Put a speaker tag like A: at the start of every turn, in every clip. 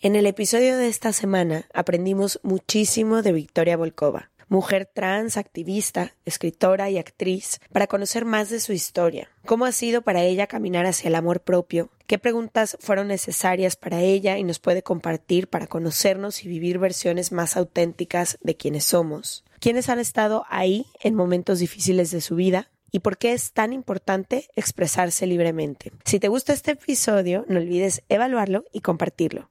A: En el episodio de esta semana aprendimos muchísimo de Victoria Volkova, mujer trans, activista, escritora y actriz, para conocer más de su historia, cómo ha sido para ella caminar hacia el amor propio, qué preguntas fueron necesarias para ella y nos puede compartir para conocernos y vivir versiones más auténticas de quienes somos, quiénes han estado ahí en momentos difíciles de su vida, y por qué es tan importante expresarse libremente. Si te gusta este episodio, no olvides evaluarlo y compartirlo.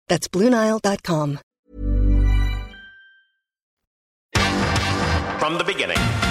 B: That's BlueNile.com.
C: From the beginning.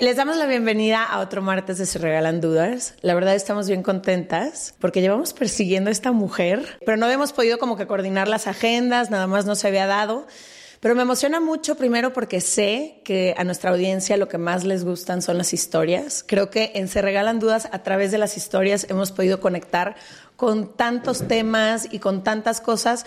A: Les damos la bienvenida a otro martes de Se Regalan Dudas. La verdad estamos bien contentas porque llevamos persiguiendo a esta mujer, pero no habíamos podido como que coordinar las agendas, nada más no se había dado. Pero me emociona mucho primero porque sé que a nuestra audiencia lo que más les gustan son las historias. Creo que en Se Regalan Dudas a través de las historias hemos podido conectar con tantos temas y con tantas cosas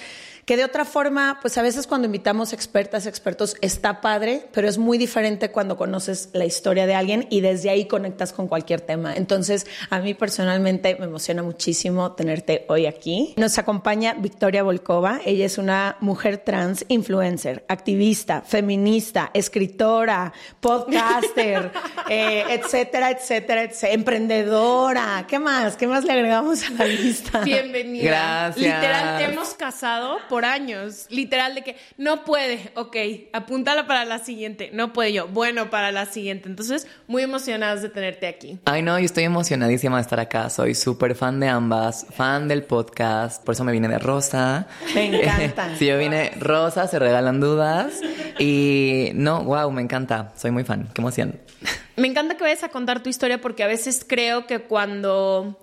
A: que de otra forma, pues a veces cuando invitamos expertas, expertos, está padre, pero es muy diferente cuando conoces la historia de alguien y desde ahí conectas con cualquier tema. Entonces, a mí personalmente me emociona muchísimo tenerte hoy aquí. Nos acompaña Victoria Volkova. Ella es una mujer trans, influencer, activista, feminista, escritora, podcaster, eh, etcétera, etcétera, etcétera, emprendedora. ¿Qué más? ¿Qué más le agregamos a la lista?
D: Bienvenida.
E: Gracias.
D: Literal, hemos casado por años. Literal, de que no puede, ok, apúntala para la siguiente. No puede yo, bueno, para la siguiente. Entonces, muy emocionadas de tenerte aquí.
E: Ay, no, yo estoy emocionadísima de estar acá. Soy súper fan de ambas, fan del podcast. Por eso me vine de rosa.
A: Me encanta.
E: si yo vine rosa, se regalan dudas. Y no, wow, me encanta. Soy muy fan. Qué emoción.
D: Me encanta que vayas a contar tu historia porque a veces creo que cuando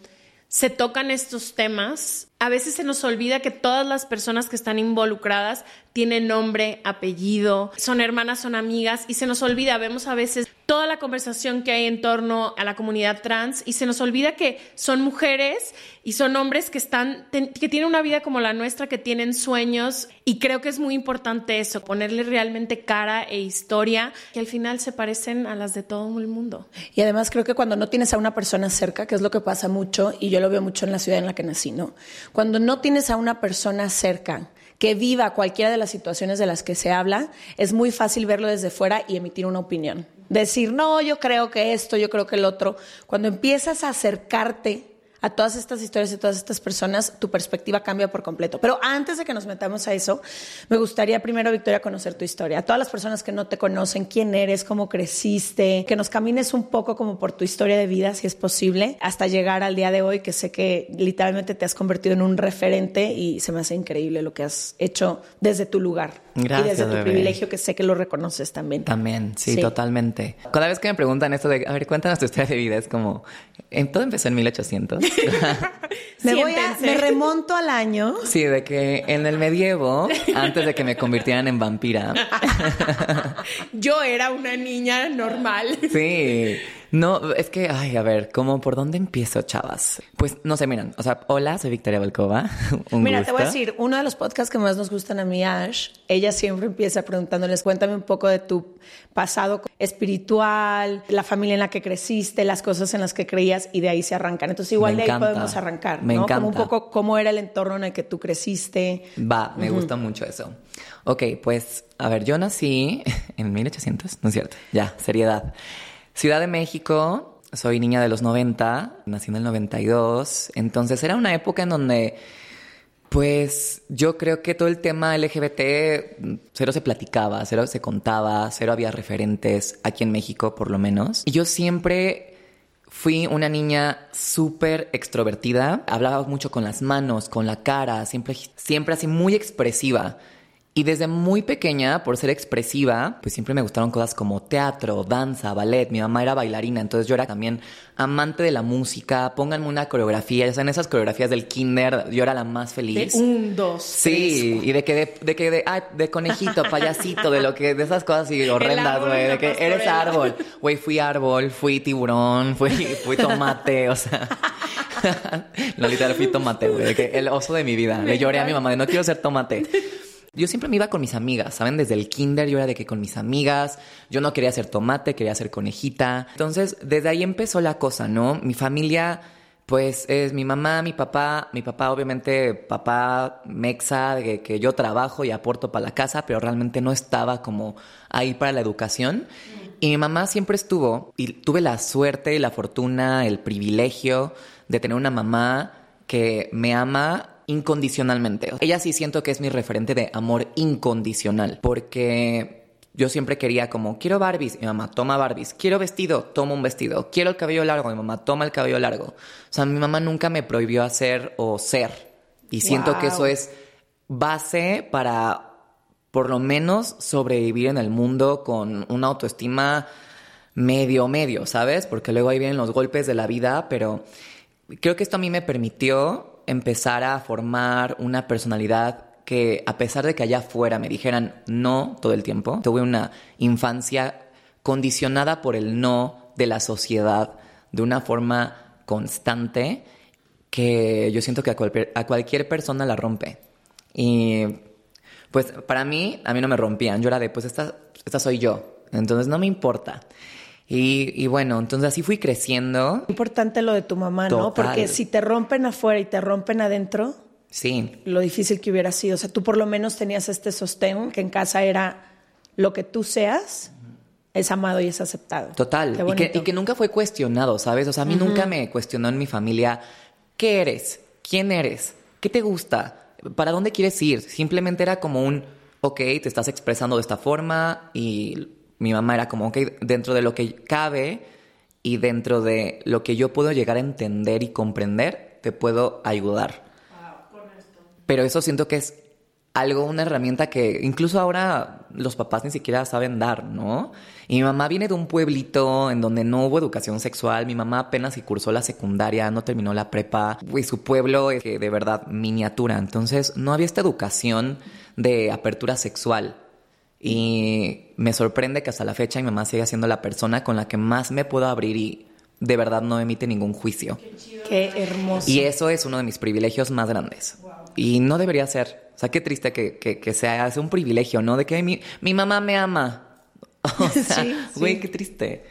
D: se tocan estos temas, a veces se nos olvida que todas las personas que están involucradas tienen nombre, apellido, son hermanas, son amigas y se nos olvida, vemos a veces toda la conversación que hay en torno a la comunidad trans y se nos olvida que son mujeres y son hombres que están que tienen una vida como la nuestra, que tienen sueños y creo que es muy importante eso, ponerle realmente cara e historia que al final se parecen a las de todo el mundo.
A: Y además creo que cuando no tienes a una persona cerca, que es lo que pasa mucho y yo lo veo mucho en la ciudad en la que nací, ¿no? Cuando no tienes a una persona cerca que viva cualquiera de las situaciones de las que se habla, es muy fácil verlo desde fuera y emitir una opinión. Decir, no, yo creo que esto, yo creo que el otro. Cuando empiezas a acercarte a todas estas historias y todas estas personas, tu perspectiva cambia por completo. Pero antes de que nos metamos a eso, me gustaría primero, Victoria, conocer tu historia. A todas las personas que no te conocen, quién eres, cómo creciste, que nos camines un poco como por tu historia de vida, si es posible, hasta llegar al día de hoy, que sé que literalmente te has convertido en un referente y se me hace increíble lo que has hecho desde tu lugar.
E: Gracias,
A: y desde tu privilegio, que sé que lo reconoces también.
E: También, sí,
A: Sí.
E: totalmente. Cada vez que me preguntan esto de, a ver, cuéntanos tu historia de vida, es como, en- todo empezó en 1800.
A: Me, voy a, me remonto al año.
E: sí, de que en el medievo, antes de que me convirtieran en vampira,
D: Yo era una niña normal.
E: Sí, No, es que, ay, a ver, ¿cómo, por dónde empiezo, chavas? Pues, no sé, miren, o sea, hola, soy Victoria Balcova. Un
A: Mira, te voy a decir, uno de los podcasts que más nos gustan a mí, Ash, ella siempre empieza preguntándoles, cuéntame un poco de tu pasado espiritual, la familia en la que creciste, las cosas en las que creías, y de ahí se arrancan. Entonces, igual
E: Me
A: de ahí podemos arrancar,
E: Me
A: ¿no? Como un poco cómo era el entorno en el que tú creciste.
E: Va, me gusta mucho eso. Ok, pues, a ver, yo nací en 1800, no es cierto, ya, seriedad. Ciudad de México, soy niña de los 90, nací en el 92, entonces era una época en donde, pues, yo creo que todo el tema LGBT cero se platicaba, cero se contaba, cero había referentes aquí en México, por lo menos. Y yo siempre Fui una niña súper extrovertida, hablaba mucho con las manos, con la cara, siempre, siempre así muy expresiva. Y desde muy pequeña, por ser expresiva, pues siempre me gustaron cosas como teatro, danza, ballet. Mi mamá era bailarina, entonces yo era también amante de la música. Pónganme una coreografía, ya saben, esas coreografías del kinder, yo era la más
D: De
E: feliz.
D: un, dos,
E: Sí, y de que de, de que de, ay, de conejito, payasito, de lo que, de esas cosas así horrendas, güey, de que eres árbol. Güey, fui árbol, fui tiburón, fui, fui tomate, o sea. no, literal, fui tomate, güey, de que el oso de mi vida. Le lloré a mi mamá de no quiero ser tomate. Yo siempre me iba con mis amigas, ¿saben? Desde el kinder yo era de que con mis amigas, yo no quería ser tomate, quería ser conejita. Entonces, desde ahí empezó la cosa, ¿no? Mi familia, pues es mi mamá, mi papá, mi papá obviamente, papá mexa, de que, que yo trabajo y aporto para la casa, pero realmente no estaba como ahí para la educación. Y mi mamá siempre estuvo, y tuve la suerte y la fortuna, el privilegio de tener una mamá que me ama incondicionalmente. Ella sí siento que es mi referente de amor incondicional, porque yo siempre quería como, quiero Barbies, mi mamá toma Barbies, quiero vestido, toma un vestido, quiero el cabello largo, mi mamá toma el cabello largo. O sea, mi mamá nunca me prohibió hacer o ser. Y siento que eso es base para por lo menos sobrevivir en el mundo con una autoestima medio, medio, ¿sabes? Porque luego ahí vienen los golpes de la vida, pero creo que esto a mí me permitió empezar a formar una personalidad que a pesar de que allá afuera me dijeran no todo el tiempo, tuve una infancia condicionada por el no de la sociedad de una forma constante que yo siento que a cualquier, a cualquier persona la rompe. Y pues para mí, a mí no me rompían. Yo era de, pues esta, esta soy yo. Entonces no me importa. Y, y bueno, entonces así fui creciendo.
A: Importante lo de tu mamá, ¿no? Porque si te rompen afuera y te rompen adentro,
E: Sí,
A: lo difícil que hubiera sido. O sea, tú por lo menos tenías este sostén que en casa era lo que tú seas, es amado y es aceptado.
E: total. Y que, y que nunca fue cuestionado, ¿sabes? O sea, a mí nunca me cuestionó en mi familia, ¿qué eres? ¿Quién eres? ¿Qué te gusta? ¿Para dónde quieres ir? Simplemente era como un, ok, te estás expresando de esta forma y mi mamá era como, ok, dentro de lo que cabe y dentro de lo que yo puedo llegar a entender y comprender, te puedo ayudar. Pero eso siento que es algo, una herramienta que incluso ahora los papás ni siquiera saben dar, ¿no? Y mi mamá viene de un pueblito en donde no hubo educación sexual. Mi mamá apenas si cursó la secundaria, no terminó la prepa. Y su pueblo es que de verdad miniatura. Entonces no había esta educación de apertura sexual. Y me sorprende que hasta la fecha mi mamá siga siendo la persona con la que más me puedo abrir y de verdad no emite ningún juicio.
A: Qué hermoso.
E: Y eso es uno de mis privilegios más grandes. Y no debería ser. O sea, qué triste que, que, que sea, sea un privilegio, ¿no? De que mi, mi mamá me ama. O sea,
A: Sí,
E: güey,
A: sí.
E: qué triste.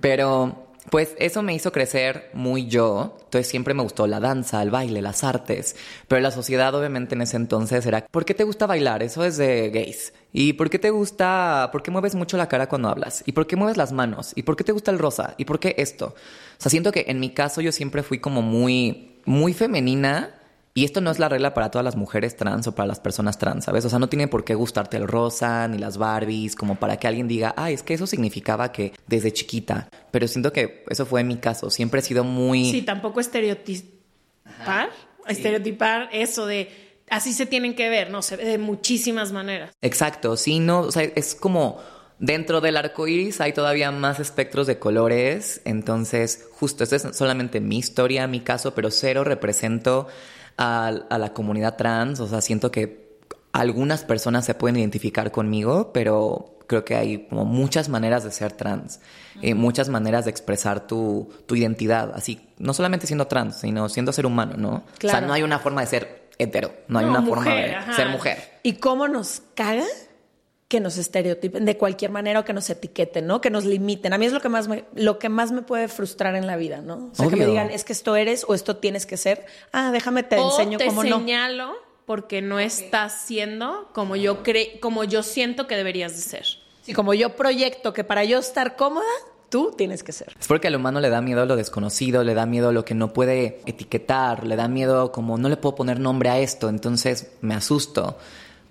E: Pero, pues eso me hizo crecer muy yo. Entonces siempre me gustó la danza, el baile, las artes. Pero la sociedad, obviamente, en ese entonces era, ¿por qué te gusta bailar? Eso es de gays. ¿Y por qué te gusta, por qué mueves mucho la cara cuando hablas? ¿Y por qué mueves las manos? ¿Y por qué te gusta el rosa? ¿Y por qué esto? O sea, siento que en mi caso yo siempre fui como muy, muy femenina. Y esto no es la regla para todas las mujeres trans o para las personas trans, ¿sabes? O sea, no tiene por qué gustarte el rosa ni las Barbies, como para que alguien diga, ay, es que eso significaba que desde chiquita. Pero siento que eso fue mi caso. Siempre he sido muy.
D: Sí, tampoco estereotipar, estereotipar eso de así se tienen que ver, no se ve de muchísimas maneras.
E: Exacto, sí, no, o sea, es como dentro del arco iris hay todavía más espectros de colores, entonces, justo, esta es solamente mi historia, mi caso, pero cero represento a, a la comunidad trans, o sea, siento que algunas personas se pueden identificar conmigo, pero creo que hay como muchas maneras de ser trans, eh, muchas maneras de expresar tu, tu, identidad, así, no solamente siendo trans, sino siendo ser humano, ¿no? O sea, no hay una forma de ser hetero, no hay una forma de ser mujer.
A: ¿Y cómo nos caga? Que nos estereotipen de cualquier manera o que nos etiqueten, ¿no? Que nos limiten. A mí es lo que más me, lo que más me puede frustrar en la vida, ¿no? O sea, que me digan, es que esto eres o esto tienes que ser. Ah, déjame te enseño cómo no.
D: te señalo porque no estás siendo como yo cre como yo siento que deberías de ser.
A: Sí, como yo proyecto que para yo estar cómoda, tú tienes que ser.
E: Es porque al humano le da miedo lo desconocido, le da miedo lo que no puede etiquetar, le da miedo como no le puedo poner nombre a esto, entonces me asusto.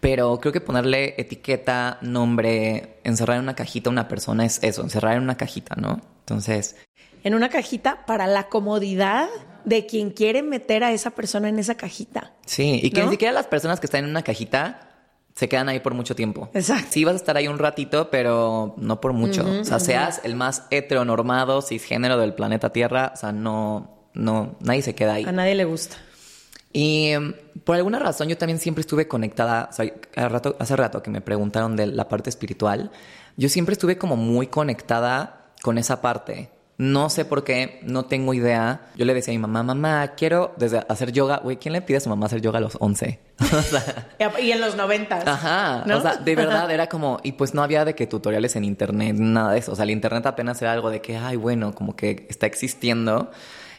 E: Pero creo que ponerle etiqueta, nombre, encerrar en una cajita a una persona es eso, encerrar en una cajita, ¿no? Entonces...
A: En una cajita para la comodidad de quien quiere meter a esa persona en esa cajita.
E: Sí, y que ni siquiera las personas que están en una cajita se quedan ahí por mucho tiempo.
A: Exacto.
E: Sí vas a estar ahí un ratito, pero no por mucho. o sea, seas el más heteronormado, cisgénero del planeta Tierra, o sea, no, no, nadie se queda ahí.
A: A nadie le gusta.
E: Y em, por alguna razón yo también siempre estuve conectada, o sea, hace rato, hace rato que me preguntaron de la parte espiritual, yo siempre estuve como muy conectada con esa parte. No sé por qué, no tengo idea. Yo le decía a mi mamá, mamá, quiero desde hacer yoga. Güey, ¿quién le pide a su mamá hacer yoga a los 11?
A: y en los 90.
E: Ajá. O sea, de verdad era como, y pues no había de que tutoriales en internet, nada de eso. O sea, el internet apenas era algo de que, ay, bueno, como que está existiendo.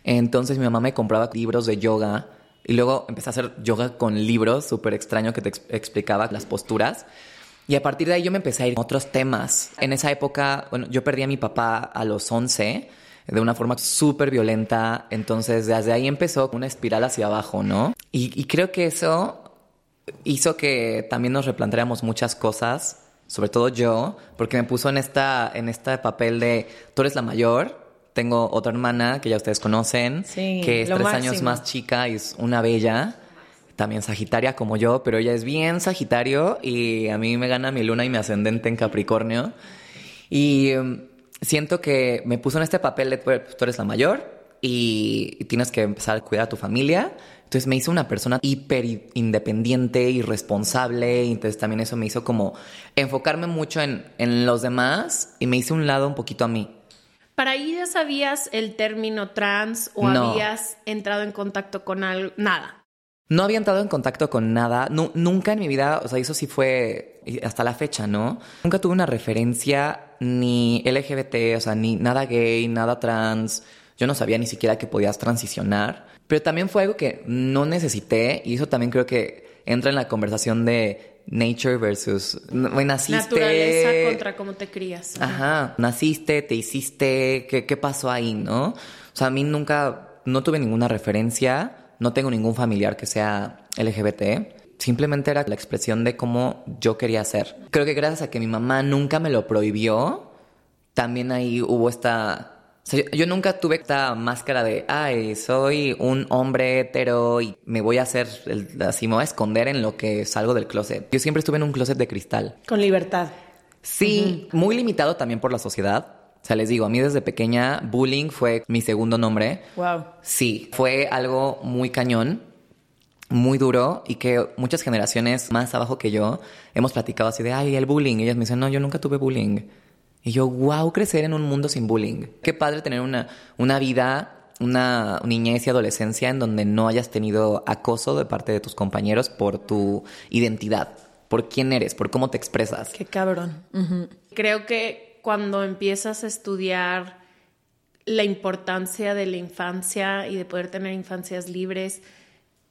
E: Entonces mi mamá me compraba libros de yoga y luego empecé a hacer yoga con libros, súper extraño que te explicaba las posturas. Y a partir de ahí yo me empecé a ir a otros temas. En esa época, bueno, yo perdí a mi papá a los 11 de una forma súper violenta. Entonces, desde ahí empezó una espiral hacia abajo, ¿no? Y, y, creo que eso hizo que también nos replanteáramos muchas cosas, sobre todo yo, porque me puso en, esta, en este papel de tú eres la mayor, tengo otra hermana que ya ustedes conocen, que es tres años más chica y es una bella, también Sagitaria como yo, pero ella es bien Sagitario y a mí me gana mi luna y mi ascendente en Capricornio. Y um, siento que me puso en este papel de pues, tú eres la mayor y tienes que empezar a cuidar a tu familia. Entonces me hizo una persona hiper independiente y responsable. Y entonces también eso me hizo como enfocarme mucho en, en los demás y me hizo un lado un poquito a mí.
D: ¿Para ahí ya sabías el término trans o habías entrado en contacto con algo? Nada.
E: No había entrado en contacto con nada. nunca en mi vida, o sea, eso sí fue hasta la fecha, ¿no? Nunca tuve una referencia ni LGBT, o sea, ni nada gay, nada trans. Yo no sabía ni siquiera que podías transicionar. Pero también fue algo que no necesité y eso también creo que entra en la conversación de nature versus naciste
D: naturaleza contra cómo te crías.
E: Ajá naciste te hiciste qué, qué pasó ahí no o sea a mí nunca no tuve ninguna referencia no tengo ningún familiar que sea LGBT simplemente era la expresión de cómo yo quería ser. Creo que gracias a que mi mamá nunca me lo prohibió también ahí hubo esta yo nunca tuve esta máscara de, ay, soy un hombre hetero y me voy a hacer, así me voy a esconder en lo que salgo del closet. Yo siempre estuve en un closet de cristal.
A: Con libertad.
E: Sí, muy limitado también por la sociedad. O sea, les digo, a mí desde pequeña bullying fue mi segundo nombre.
A: Wow.
E: Sí, fue algo muy cañón, muy duro y que muchas generaciones más abajo que yo hemos platicado así de, ay, el bullying. Y ellas me dicen, no, yo nunca tuve bullying. Y yo, wow, crecer en un mundo sin bullying. Qué padre tener una, una vida, una niñez y adolescencia en donde no hayas tenido acoso de parte de tus compañeros por tu identidad, por quién eres, por cómo te expresas.
A: Qué cabrón.
D: Creo que cuando empiezas a estudiar la importancia de la infancia y de poder tener infancias libres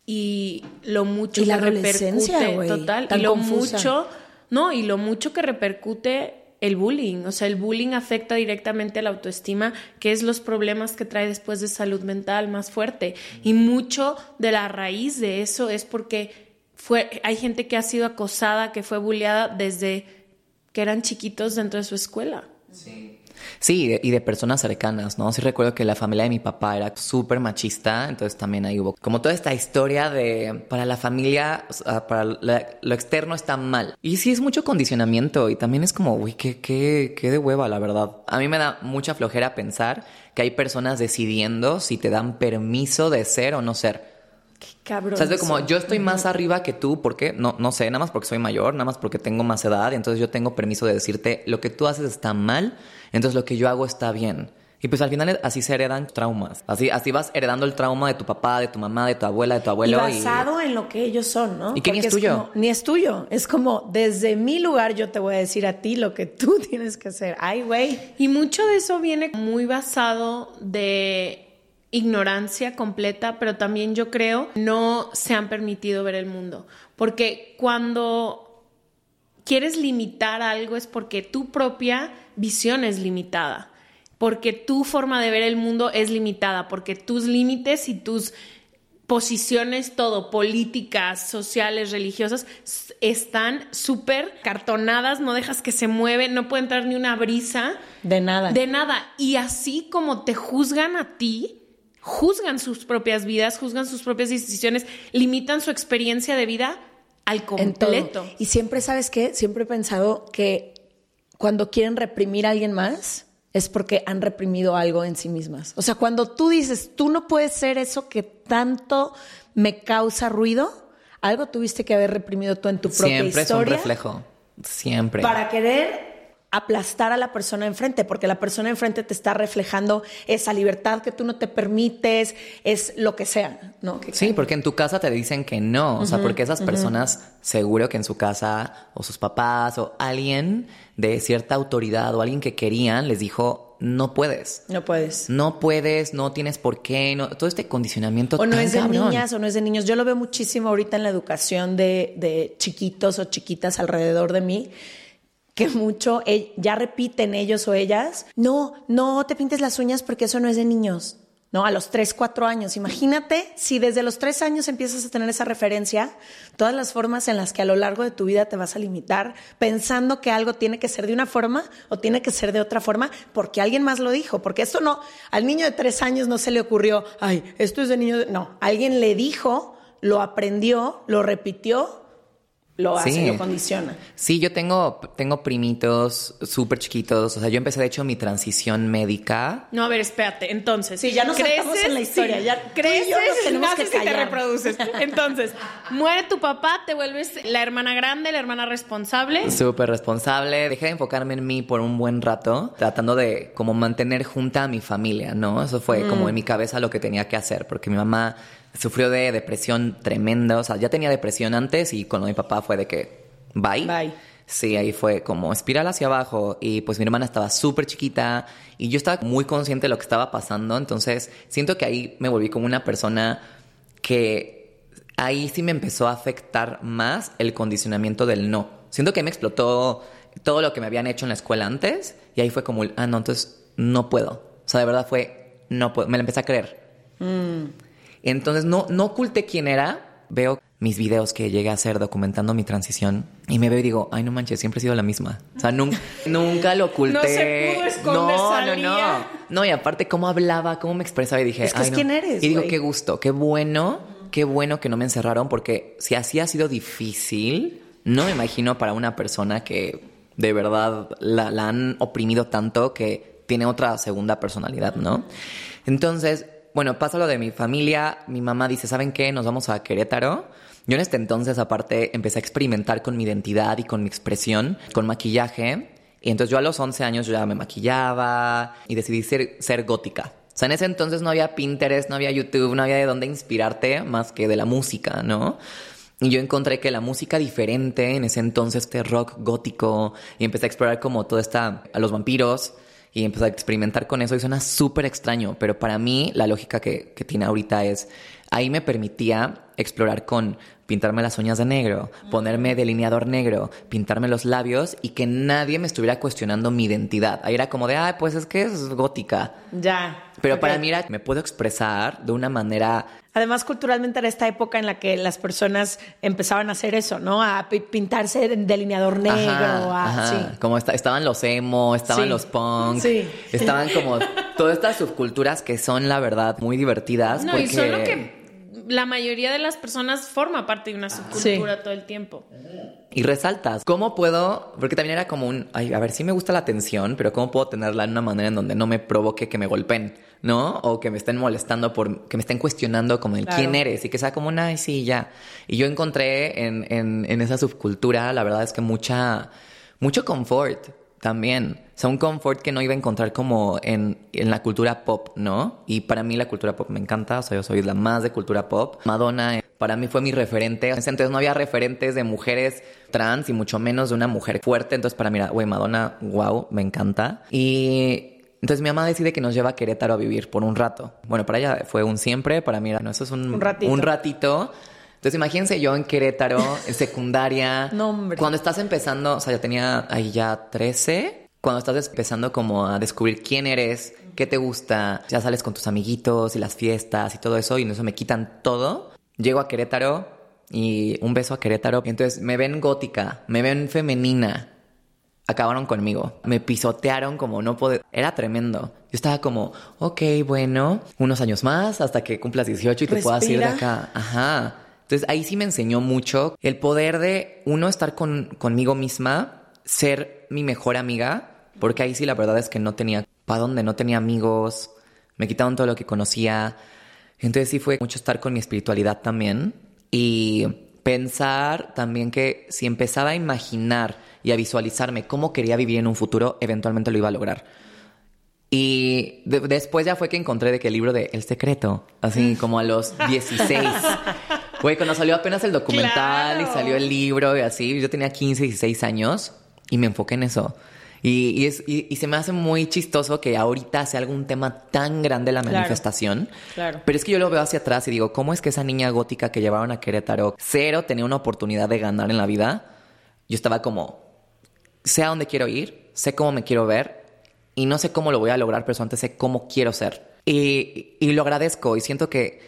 D: y lo mucho
A: y la que repercute
D: total y lo mucho no y lo mucho que repercute el bullying. O sea, el bullying afecta directamente a la autoestima, que es los problemas que trae después de salud mental más fuerte. Y mucho de la raíz de eso es porque fue, hay gente que ha sido acosada, que fue bulleada desde que eran chiquitos dentro de su escuela.
E: Sí. Sí, y de personas cercanas, ¿no? Sí recuerdo que la familia de mi papá era súper machista, entonces también ahí hubo como toda esta historia de para la familia, para lo externo está mal. Y sí es mucho condicionamiento y también es como, uy, qué, qué, qué de hueva, la verdad. A mí me da mucha flojera pensar que hay personas decidiendo si te dan permiso de ser o no ser.
A: Qué cabrón.
E: O sea, es de como, yo estoy más arriba que tú, ¿por qué? No, no sé, nada más porque soy mayor, nada más porque tengo más edad, y entonces yo tengo permiso de decirte, lo que tú haces está mal, entonces lo que yo hago está bien. Y pues al final así se heredan traumas. Así, así vas heredando el trauma de tu papá, de tu mamá, de tu abuela, de tu
A: Y
E: abuelo.
A: basado en lo que ellos son, ¿no?
E: Y que ni
A: Porque
E: es tuyo.
A: como- ni es tuyo. Es como, desde mi lugar yo te voy a decir a ti lo que tú tienes que hacer. Ay, güey.
D: Y mucho de eso viene muy basado de ignorancia completa, pero también yo creo no se han permitido ver el mundo. Porque cuando quieres limitar algo es porque tu propia visión es limitada, porque tu forma de ver el mundo es limitada, porque tus límites y tus posiciones, todo, políticas, sociales, religiosas, están súper cartonadas, no dejas que se mueve, no puede entrar ni una brisa.
A: De nada.
D: De nada. Y así como te juzgan a ti, juzgan sus propias vidas, juzgan sus propias decisiones, limitan su experiencia de vida al completo.
A: Y siempre, ¿sabes qué? Siempre he pensado que cuando quieren reprimir a alguien más es porque han reprimido algo en sí mismas. O sea, cuando tú dices, tú no puedes ser eso que tanto me causa ruido, algo tuviste que haber reprimido tú en tu propia
E: Siempre es un
A: historia
E: reflejo. Siempre.
A: para querer aplastar a la persona enfrente, porque la persona enfrente te está reflejando esa libertad que tú no te permites, es lo que sea, ¿no? Que-
E: Sí, porque en tu casa te dicen que no. O sea, porque esas personas, seguro que en su casa, o sus papás, o alguien de cierta autoridad, o alguien que querían, les dijo, no puedes.
A: No puedes.
E: No puedes, no tienes por qué, no, todo este condicionamiento.
A: O no
E: tan
A: es de
E: cabrón.
A: niñas o no es de niños. Yo lo veo muchísimo ahorita en la educación de, de chiquitos o chiquitas alrededor de mí, que mucho eh, ya repiten ellos o ellas, no, no te pintes las uñas porque eso no es de niños. No, a los 3, 4 años. Imagínate si desde los 3 años empiezas a tener esa referencia, todas las formas en las que a lo largo de tu vida te vas a limitar pensando que algo tiene que ser de una forma o tiene que ser de otra forma porque alguien más lo dijo. Porque esto no, al niño de 3 años no se le ocurrió, ay, esto es de niño. de-". No, alguien le dijo, lo aprendió, lo repitió, lo hace,
E: Sí.
A: lo condiciona.
E: Sí, yo tengo, tengo primitos súper chiquitos. O sea, yo empecé, de hecho, mi transición médica.
D: No, a ver, espérate. Entonces,
A: Sí, ya nos saltamos en la historia, ya tú y
D: creces,
A: yo nos tenemos
D: naces
A: que
D: y te reproduces. Entonces, muere tu papá, te vuelves la hermana grande, la hermana responsable.
E: Súper responsable. Dejé de enfocarme en mí por un buen rato, tratando de como mantener junta a mi familia, ¿no? Eso fue como en mi cabeza lo que tenía que hacer, porque mi mamá sufrió de depresión tremenda. O sea, ya tenía depresión antes y con lo de mi papá fue de que, bye.
A: Bye.
E: Sí, ahí fue como espiral hacia abajo y pues mi hermana estaba súper chiquita y yo estaba muy consciente de lo que estaba pasando, entonces siento que ahí me volví como una persona que ahí sí me empezó a afectar más el condicionamiento del no. Siento que me explotó todo lo que me habían hecho en la escuela antes y ahí fue como, el, ah, no, entonces no puedo. O sea, de verdad fue, no puedo, me la empecé a creer. Entonces no, no oculté quién era. Veo mis videos que llegué a hacer documentando mi transición y me veo y digo, ay no manches, siempre he sido la misma. O sea, nunca, nunca lo oculté.
D: No se pudo esconder,
E: No, no,
D: salía.
E: no. No, y aparte cómo hablaba, cómo me expresaba y dije,
A: Es que
E: ay,
A: es
E: no.
A: quién eres,
E: Y digo, qué gusto, qué bueno, qué bueno que no me encerraron porque si así ha sido difícil, no me imagino para una persona que de verdad la, la han oprimido tanto que tiene otra segunda personalidad, ¿no? Entonces, bueno, pasa lo de mi familia, mi mamá dice, ¿saben qué? Nos vamos a Querétaro. Yo en este entonces, aparte, empecé a experimentar con mi identidad y con mi expresión, con maquillaje. Y entonces yo a los 11 años ya me maquillaba y decidí ser, ser gótica. O sea, en ese entonces no había Pinterest, no había YouTube, no había de dónde inspirarte más que de la música, ¿no? Y yo encontré que la música diferente en ese entonces, este rock gótico, y empecé a explorar como toda esta, a los vampiros, y empecé a experimentar con eso y suena súper extraño, pero para mí la lógica que, que tiene ahorita es, ahí me permitía explorar con pintarme las uñas de negro, ponerme delineador negro, pintarme los labios y que nadie me estuviera cuestionando mi identidad. Ahí era como de, ay, pues es que es gótica.
A: Ya.
E: Pero para mí era, me puedo expresar de una manera
A: Además, culturalmente era esta época en la que las personas empezaban a hacer eso, ¿no? A pi- pintarse en delineador negro,
E: Ajá,
A: a-
E: ajá.
A: sí.
E: Como esta- estaban los emo, estaban
A: Sí.
E: los punk,
A: Sí.
E: estaban como todas estas subculturas que son, la verdad, muy divertidas.
D: No, y
E: porque-
D: son lo que la mayoría de las personas forma parte de una subcultura todo el tiempo.
E: Y resaltas, ¿cómo puedo? Porque también era como un, ay, a ver, sí me gusta la atención, pero ¿cómo puedo tenerla en una manera en donde no me provoque que me golpeen, ¿no? O que me estén molestando por, que me estén cuestionando como el quién eres y que sea como un, ay, sí, ya. Y yo encontré en, en, en esa subcultura, la verdad es que mucha, mucho confort también. O sea, un confort que no iba a encontrar como en, en, la cultura pop, ¿no? Y para mí la cultura pop me encanta, o sea, yo soy la más de cultura pop. Madonna eh, para mí fue mi referente. Entonces no había referentes de mujeres trans y mucho menos de una mujer fuerte. Entonces para mí, güey, Madonna, wow, me encanta. Y entonces mi mamá decide que nos lleva a Querétaro a vivir por un rato. Bueno, para ella fue un siempre, para mí era, no, eso es un,
A: un ratito.
E: Un ratito. Entonces imagínense yo en Querétaro, en secundaria.
A: no, hombre.
E: Cuando estás empezando, o sea, yo tenía ahí ya 13. Cuando estás empezando como a descubrir quién eres, qué te gusta, ya sales con tus amiguitos y las fiestas y todo eso, y eso me quitan todo. Llego a Querétaro y un beso a Querétaro. Y entonces me ven gótica, me ven femenina. Acabaron conmigo. Me pisotearon como no poder. Era tremendo. Yo estaba como, ok, bueno, unos años más hasta que cumplas 18 y te
A: Respira.
E: puedas ir de acá. Ajá. Entonces ahí sí me enseñó mucho el poder de uno estar con, conmigo misma, ser mi mejor amiga, porque ahí sí la verdad es que no tenía para dónde, no tenía amigos, me quitaron todo lo que conocía. Entonces sí fue mucho estar con mi espiritualidad también y pensar también que si empezaba a imaginar y a visualizarme cómo quería vivir en un futuro, eventualmente lo iba a lograr. Y de- después ya fue que encontré de que el libro de El Secreto, así como a los 16. Güey, cuando salió apenas el documental y
D: Claro.
E: salió el libro y así, yo tenía 15, 16 años y me enfoqué en eso. Y, y es, y, y se me hace muy chistoso que ahorita sea algún tema tan grande la
A: Claro.
E: manifestación.
A: Claro.
E: Pero es que yo lo veo hacia atrás y digo, ¿cómo es que esa niña gótica que llevaron a Querétaro, cero, tenía una oportunidad de ganar en la vida? Yo estaba como, sé a dónde quiero ir, sé cómo me quiero ver y no sé cómo lo voy a lograr, pero antes sé cómo quiero ser. Y, y lo agradezco y siento que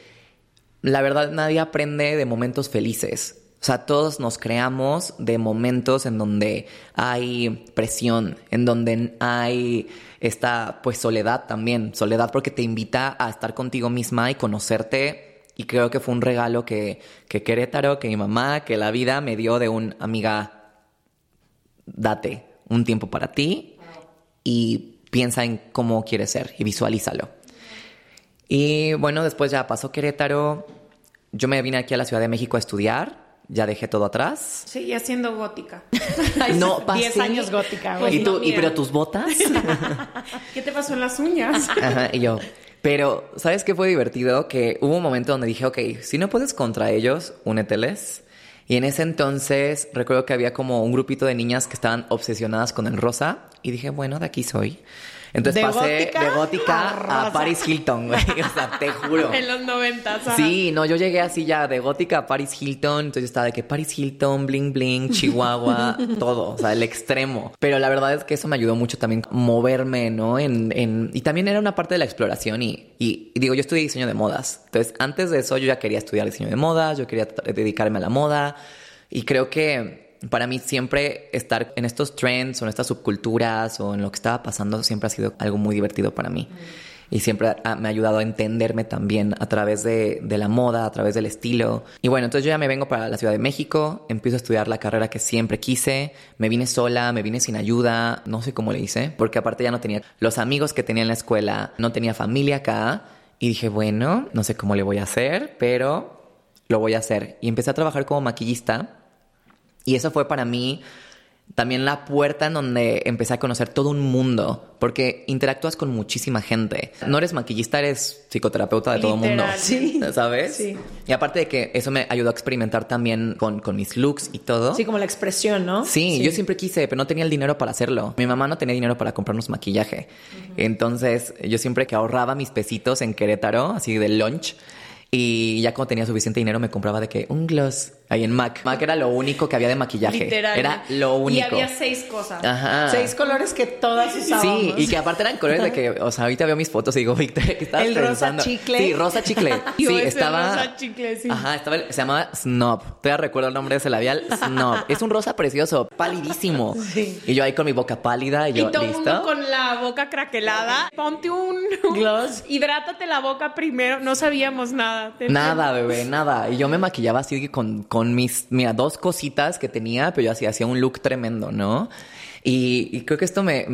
E: la verdad nadie aprende de momentos felices. O sea, todos nos creamos de momentos en donde hay presión, en donde hay esta pues soledad también, soledad porque te invita a estar contigo misma y conocerte. Y creo que fue un regalo que, que Querétaro, que mi mamá, que la vida me dio de un amiga, date un tiempo para ti y piensa en cómo quieres ser y visualízalo. Y bueno, después ya pasó Querétaro. Yo me vine aquí a la Ciudad de México a estudiar. Ya dejé todo atrás.
D: Seguía siendo gótica.
E: No, pasé.
A: 10 años gótica, güey.
E: ¿Y, tú,
D: no,
E: ¿Y pero tus botas?
D: ¿Qué te pasó en las uñas?
E: Ajá, y yo. Pero, ¿sabes qué fue divertido? Que hubo un momento donde dije, ok, si no puedes contra ellos, úneteles. Y en ese entonces recuerdo que había como un grupito de niñas que estaban obsesionadas con el rosa. Y dije, bueno, de aquí soy. Entonces
A: De
E: pasé
A: gótica
E: de gótica
A: a
E: a. Paris Hilton, güey. O sea, te juro.
D: en los noventas. ajá.
E: Sí, no, yo llegué así ya de gótica a Paris Hilton, entonces yo estaba de que Paris Hilton, bling bling, Chihuahua, todo, o sea, el extremo. Pero la verdad es que eso me ayudó mucho también a moverme, ¿no? En, en, y también era una parte de la exploración y, y, y digo, yo estudié diseño de modas. Entonces, antes de eso yo ya quería estudiar diseño de modas, yo quería dedicarme a la moda y creo que para mí siempre estar en estos trends o en estas subculturas o en lo que estaba pasando siempre ha sido algo muy divertido para mí. Y siempre me ha ayudado a entenderme también a través de, de la moda, a través del estilo. Y bueno, entonces yo ya me vengo para la Ciudad de México, empiezo a estudiar la carrera que siempre quise, me vine sola, me vine sin ayuda, no sé cómo le hice, porque aparte ya no tenía los amigos que tenía en la escuela, no tenía familia acá. Y dije, bueno, no sé cómo le voy a hacer, pero lo voy a hacer. Y empecé a trabajar como maquillista. Y eso fue para mí también la puerta en donde empecé a conocer todo un mundo, porque interactúas con muchísima gente. No eres maquillista, eres psicoterapeuta de todo el mundo.
A: Sí.
E: ¿Sabes?
A: Sí.
E: Y aparte de que eso me ayudó a experimentar también con, con mis looks y todo.
A: Sí, como la expresión, ¿no?
E: Sí, yo siempre quise, pero no tenía el dinero para hacerlo. Mi mamá no tenía dinero para comprarnos maquillaje. Entonces, yo siempre que ahorraba mis pesitos en Querétaro, así de lunch, y ya cuando tenía suficiente dinero me compraba de que un gloss ahí en MAC. MAC era lo único que había de maquillaje.
D: Literal.
E: Era lo único.
D: Y había seis cosas.
E: Ajá.
A: Seis colores que todas usábamos.
E: Sí, y que aparte eran colores de que, o sea, ahorita veo mis fotos y digo, Victoria, ¿qué estabas
A: El rosa chicle.
E: Sí, rosa chicle.
D: Yo
E: sí,
D: ese
E: estaba.
D: rosa chicle, sí.
E: Ajá, estaba, se llamaba Snob. Todavía recuerdo el nombre de ese labial, Snob. Es un rosa precioso, palidísimo.
A: Sí.
E: Y yo ahí con mi boca pálida y
D: Y
E: yo,
D: todo el
E: ¿listo?
D: mundo con la boca craquelada. Ponte un
A: Gloss.
D: Hidrátate la boca primero. No sabíamos nada.
E: Nada, bebé, nada. Y yo me maquillaba así con, con mis, mira, dos cositas que tenía, pero yo así hacía un look tremendo, ¿no? Y, creo que esto me,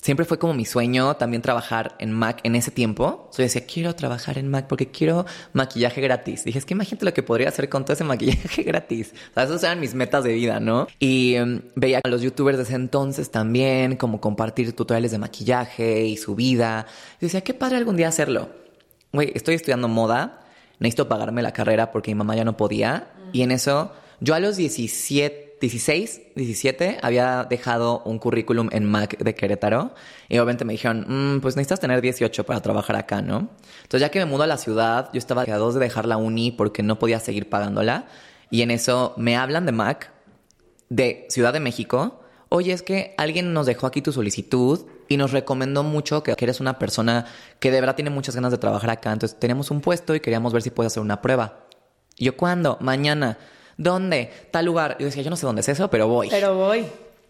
E: siempre fue como mi sueño también trabajar en MAC en ese tiempo. So, yo decía, quiero trabajar en MAC porque quiero maquillaje gratis. Dije, es que imagínate lo que podría hacer con todo ese maquillaje gratis. Esas eran mis metas de vida, ¿no? Y em, veía a los youtubers de ese entonces también, como compartir tutoriales de maquillaje y su vida. Decía, qué padre algún día hacerlo. Güey, estoy estudiando moda, necesito pagarme la carrera porque mi mamá ya no podía. Y en eso, yo a los 17, 16, 17 había dejado un currículum en MAC de Querétaro. Y obviamente me dijeron, "Mm, pues necesitas tener 18 para trabajar acá, ¿no? Entonces ya que me mudo a la ciudad, yo estaba a dos de dejar la uni porque no podía seguir pagándola. Y en eso me hablan de MAC de Ciudad de México, oye, es que alguien nos dejó aquí tu solicitud y nos recomendó mucho que, eres una persona que de verdad tiene muchas ganas de trabajar acá. Entonces tenemos un puesto y queríamos ver si puedes hacer una prueba. Y yo, ¿cuándo? Mañana. ¿Dónde? Tal lugar. Yo decía, yo no sé dónde es eso, pero voy.
A: Pero voy.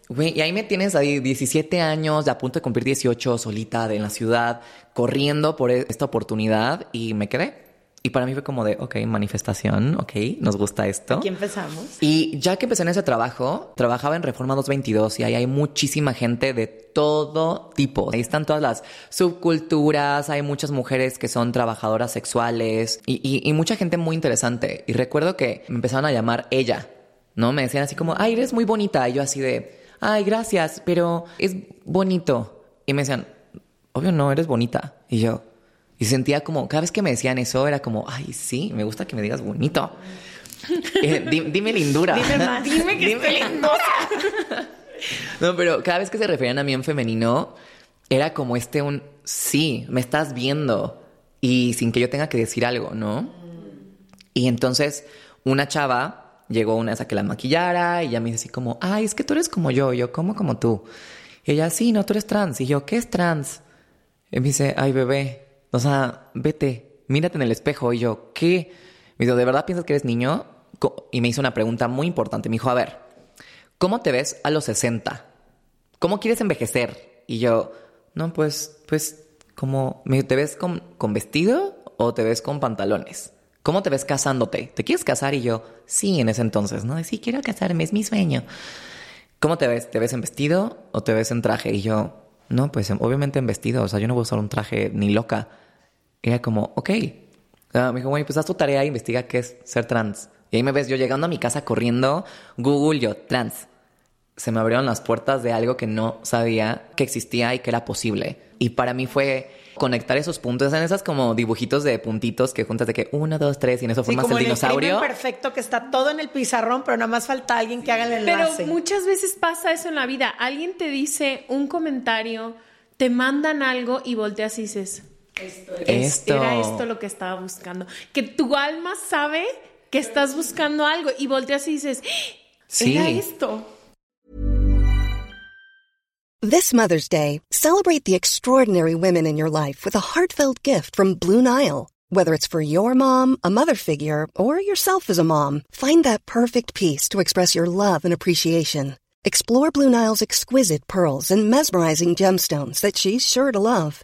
E: Güey, y ahí me tienes ahí 17 años, de a punto de cumplir 18, solita de en la ciudad, corriendo por e- esta oportunidad y me quedé. Y para mí fue como de, ok, manifestación, ok, nos gusta esto.
A: Aquí empezamos.
E: Y ya que empecé en ese trabajo, trabajaba en Reforma 222 y ahí hay muchísima gente de todo tipo. Ahí están todas las subculturas, hay muchas mujeres que son trabajadoras sexuales y, y- y mucha gente muy interesante. Y recuerdo que me empezaron a llamar ella, ¿no? Me decían así como, ay, eres muy bonita. Y yo así de, ay, gracias, pero es bonito. Y me decían, obvio no, eres bonita. Y yo, y sentía como, cada vez que me decían eso, era como, ay, sí, me gusta que me digas bonito. Eh, di- dime lindura.
A: Dime más.
D: Dime que estoy linda.
E: No, pero cada vez que se referían a mí en femenino, era como este un sí, me estás viendo. Y sin que yo tenga que decir algo, ¿no? Y entonces una chava llegó una vez a que la maquillara y ella me dice así como, ay, es que tú eres como yo, yo, ¿cómo como tú? Y ella, sí, no, tú eres trans. Y yo, ¿qué es trans? Y me dice, ay, bebé, o sea, vete, mírate en el espejo. Y yo, ¿qué? Me dijo, ¿de verdad piensas que eres niño? Y me hizo una pregunta muy importante. Me dijo, a ver, ¿cómo te ves a los 60? ¿Cómo quieres envejecer? Y yo, no, pues, pues, como, ¿te ves con, con vestido o te ves con pantalones? ¿Cómo te ves casándote? ¿Te quieres casar? Y yo, sí, en ese entonces, ¿no? Sí, quiero casarme, es mi sueño. ¿Cómo te ves? ¿Te ves en vestido o te ves en traje? Y yo, no, pues obviamente en vestido, o sea, yo no voy a usar un traje ni loca. Era como, ok. Sea, me dijo, bueno, pues haz tu tarea e investiga qué es ser trans. Y ahí me ves yo llegando a mi casa corriendo, Google, yo, trans. Se me abrieron las puertas de algo que no sabía que existía y que era posible. Y para mí fue conectar esos puntos, en esas como dibujitos de puntitos que juntas de que uno, dos, tres, y en eso
A: Sí,
E: formas
A: como
E: el
A: el
E: dinosaurio.
A: perfecto que está todo en el pizarrón, pero nada más falta alguien que haga el enlace.
D: Pero muchas veces pasa eso en la vida. Alguien te dice un comentario, te mandan algo y volteas y dices,
E: Esto.
D: era esto lo que estaba buscando. Que tu alma sabe que estás buscando algo y volteas y dices, ¡Ah!
E: Sí.
D: era esto.
B: This Mother's Day, celebrate the extraordinary women in your life with a heartfelt gift from Blue Nile. Whether it's for your mom, a mother figure, or yourself as a mom, find that perfect piece to express your love and appreciation. Explore Blue Nile's exquisite pearls and mesmerizing gemstones that she's sure to love.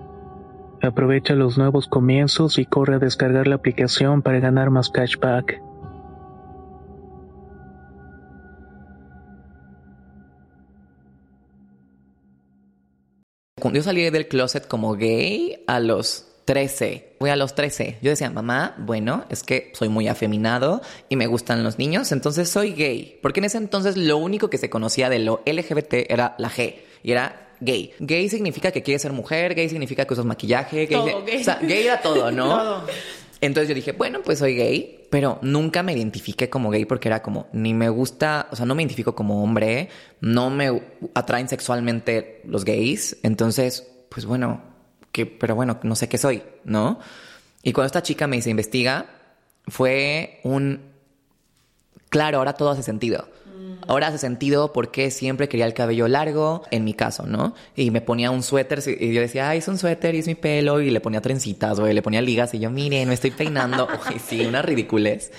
F: Aprovecha los nuevos comienzos y corre a descargar la aplicación para ganar más cashback.
E: Yo salí del closet como gay a los 13. Fui a los 13. Yo decía, mamá, bueno, es que soy muy afeminado y me gustan los niños, entonces soy gay. Porque en ese entonces lo único que se conocía de lo LGBT era la G. Y era gay. Gay significa que quieres ser mujer, gay significa que usas maquillaje, gay,
D: Todo, gay.
E: O sea, gay era todo, ¿no?
D: Todo.
E: Entonces yo dije, bueno, pues soy gay, pero nunca me identifiqué como gay porque era como, ni me gusta, o sea, no me identifico como hombre, no me atraen sexualmente los gays, entonces, pues bueno, que, pero bueno, no sé qué soy, ¿no? Y cuando esta chica me dice, investiga, fue un, claro, ahora todo hace sentido. Ahora hace sentido porque siempre quería el cabello largo, en mi caso, ¿no? Y me ponía un suéter y yo decía, ay, es un suéter y es mi pelo. Y le ponía trencitas, güey, le ponía ligas y yo, mire, me estoy peinando. Uy, sí, una ridiculez.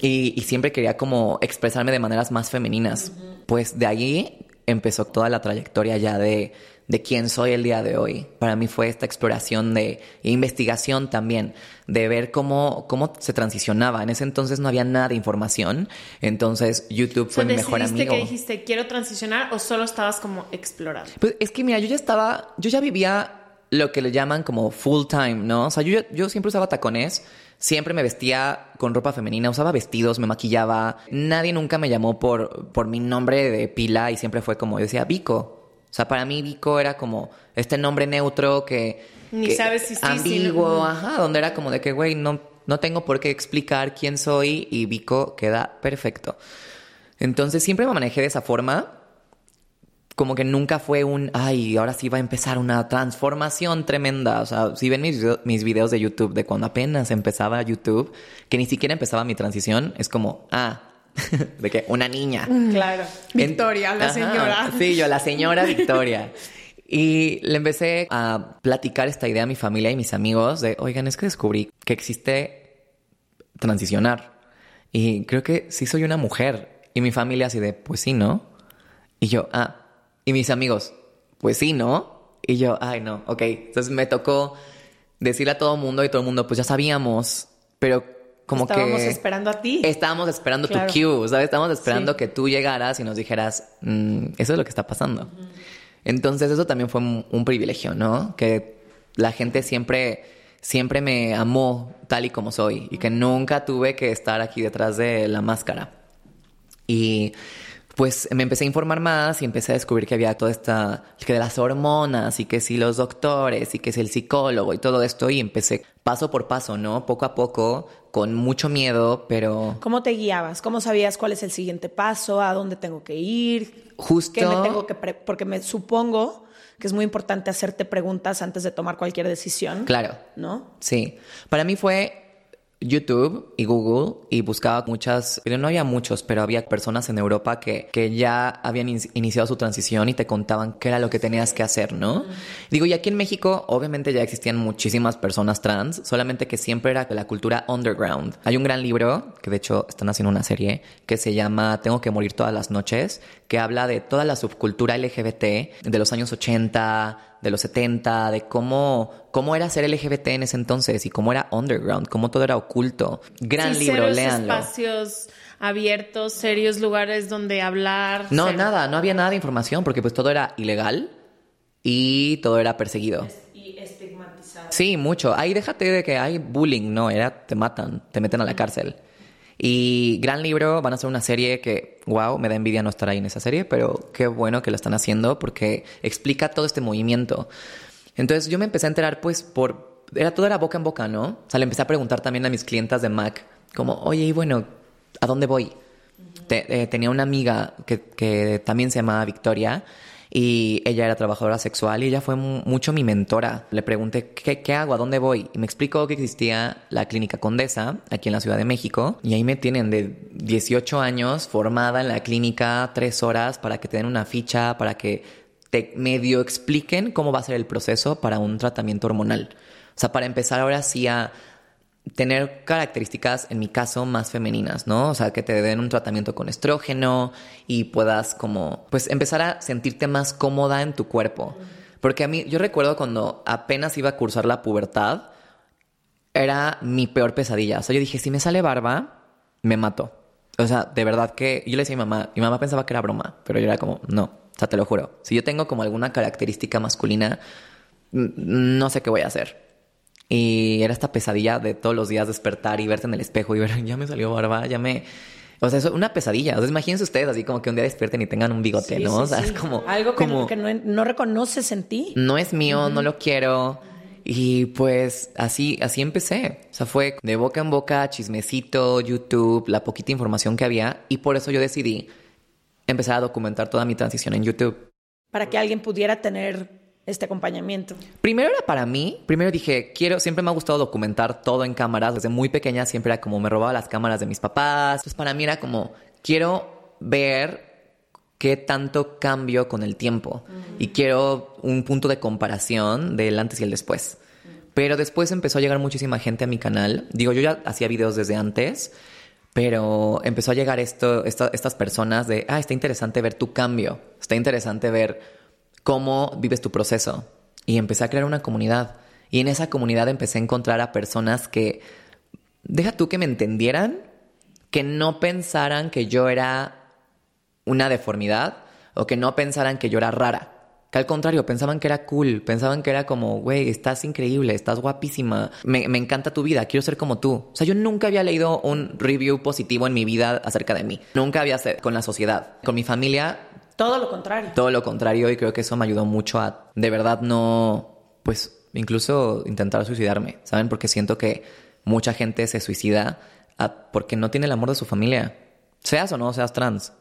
E: Y, y siempre quería como expresarme de maneras más femeninas. Pues de allí empezó toda la trayectoria ya de, de quién soy el día de hoy. Para mí fue esta exploración de investigación también, de ver cómo, cómo se transicionaba. En ese entonces no había nada de información, entonces YouTube fue mi mejor
D: ¿decidiste
E: amigo.
D: que dijiste, quiero transicionar o solo estabas como explorando?
E: Pues es que mira, yo ya estaba, yo ya vivía lo que le llaman como full time, ¿no? O sea, yo, yo siempre usaba tacones, siempre me vestía con ropa femenina, usaba vestidos, me maquillaba. Nadie nunca me llamó por, por mi nombre de pila y siempre fue como, yo decía, Vico. O sea, para mí Vico era como este nombre neutro que...
D: Ni
E: que-
D: sabes si sí, si
E: Ambiguo,
D: no.
E: ajá, donde era como de que, güey, no, no tengo por qué explicar quién soy y Vico queda perfecto. Entonces siempre me manejé de esa forma como que nunca fue un, ay, ahora sí va a empezar una transformación tremenda. O sea, si ven mis, mis videos de YouTube de cuando apenas empezaba YouTube, que ni siquiera empezaba mi transición, es como, ah, de que una niña.
D: Claro. Victoria,
E: En-
D: la
E: Ajá,
D: señora.
E: Sí, yo, la señora Victoria. Y le empecé a platicar esta idea a mi familia y mis amigos de, oigan, es que descubrí que existe transicionar. Y creo que sí soy una mujer. Y mi familia así de, pues sí, ¿no? Y yo, ah. Y mis amigos, pues sí, ¿no? Y yo, ay, no, ok. Entonces me tocó decirle a todo el mundo y todo el mundo, pues ya sabíamos, pero como
D: Estábamos
E: que...
D: esperando a ti.
E: Estábamos esperando
D: Claro.
E: tu cue, ¿sabes? Estábamos esperando
D: Sí.
E: que tú llegaras y nos dijeras, "Mm, eso es lo que está pasando. Entonces eso también fue un, un privilegio, ¿no? Que la gente siempre, siempre me amó tal y como soy y que nunca tuve que estar aquí detrás de la máscara. Y pues me empecé a informar más y empecé a descubrir que había toda esta, que de las hormonas y que si los doctores y que si el psicólogo y todo esto y empecé paso por paso, ¿no? Poco a poco, con mucho miedo, pero
A: ¿Cómo te guiabas? ¿Cómo sabías cuál es el siguiente paso? ¿A dónde tengo que ir?
E: justo...
A: ¿Qué me tengo que pre- porque me supongo que es muy importante hacerte preguntas antes de tomar cualquier decisión.
E: Claro.
A: ¿No?
E: Sí. Para mí fue YouTube y Google y buscaba muchas, no había muchos, pero había personas en Europa que, que ya habían iniciado su transición y te contaban qué era lo que tenías que hacer, ¿no? Digo, y aquí en México obviamente ya existían muchísimas personas trans, solamente que siempre era de la cultura underground. Hay un gran libro, que de hecho están haciendo una serie, que se llama Tengo que morir todas las noches, que habla de toda la subcultura LGBT de los años 80, de los 70, de cómo, cómo era ser LGBT en ese entonces y cómo era underground, cómo todo era oculto. Gran libro, léanlo.
D: espacios abiertos, serios lugares donde hablar.
E: No, nada, no había nada de información porque pues todo era ilegal y todo era perseguido.
D: Y estigmatizado.
E: Sí, mucho. Ahí déjate de que hay bullying, no, era te matan, te meten a la cárcel. Y gran libro, van a hacer una serie que, wow, me da envidia no estar ahí en esa serie, pero qué bueno que lo están haciendo porque explica todo este movimiento. Entonces yo me empecé a enterar pues por, era todo era boca en boca, ¿no? O sea, le empecé a preguntar también a mis clientas de Mac, como, oye, y bueno, ¿a dónde voy? Eh, tenía una amiga que, que también se llamaba Victoria y ella era trabajadora sexual y ella fue mucho mi mentora. Le pregunté, ¿qué, ¿qué, hago? ¿A dónde voy? Y me explicó que existía la Clínica Condesa aquí en la Ciudad de México y ahí me tienen de 18 años formada en la clínica tres horas para que te den una ficha, para que te medio expliquen cómo va a ser el proceso para un tratamiento hormonal. O sea, para empezar ahora sí a tener características, en mi caso, más femeninas, ¿no? O sea, que te den un tratamiento con estrógeno y puedas como, pues empezar a sentirte más cómoda en tu cuerpo. Porque a mí, yo recuerdo cuando apenas iba a cursar la pubertad, era mi peor pesadilla. O sea, yo dije, si me sale barba, me mato. O sea, de verdad que yo le decía a mi mamá, mi mamá pensaba que era broma, pero yo era como, no, o sea, te lo juro. Si yo tengo como alguna característica masculina, no sé qué voy a hacer. Y era esta pesadilla de todos los días despertar y verte en el espejo y ver, ya me salió barba, ya me... O sea, es una pesadilla. O sea, imagínense ustedes así como que un día despierten y tengan un bigote, ¿no? o sea, es como...
A: Algo que, como, que no, reconoces en ti.
E: No es mío, no lo quiero. Y pues así, así empecé. O sea, fue de boca en boca, chismecito, YouTube, la poquita información que había. Y por eso yo decidí empezar a documentar toda mi transición en YouTube.
A: Para que alguien pudiera tener este acompañamiento?
E: Primero era para mí. Primero dije, quiero, siempre me ha gustado documentar todo en cámaras. Desde muy pequeña siempre era como me robaba las cámaras de mis papás. Pues para mí era como, quiero ver qué tanto cambio con el tiempo. Y quiero un punto de comparación del antes y el después. Pero después empezó a llegar muchísima gente a mi canal. Digo, yo ya hacía videos desde antes, pero empezó a llegar esto, estas personas de, ah, está interesante ver tu cambio. Está interesante ver cómo vives tu proceso. Y empecé a crear una comunidad. Y en esa comunidad empecé a encontrar a personas que, deja tú que me entendieran, que no pensaran que yo era una deformidad o que no pensaran que yo era rara. Que al contrario, pensaban que era cool, pensaban que era como, güey, estás increíble, estás guapísima, me, me, encanta tu vida, quiero ser como tú. O sea, yo nunca había leído un review positivo en mi vida acerca de mí. Nunca había con la sociedad. Con mi familia
A: todo lo contrario.
E: Todo lo contrario y creo que eso me ayudó mucho a de verdad no, pues incluso intentar suicidarme, ¿saben? Porque siento que mucha gente se suicida porque no tiene el amor de su familia, seas o no seas trans.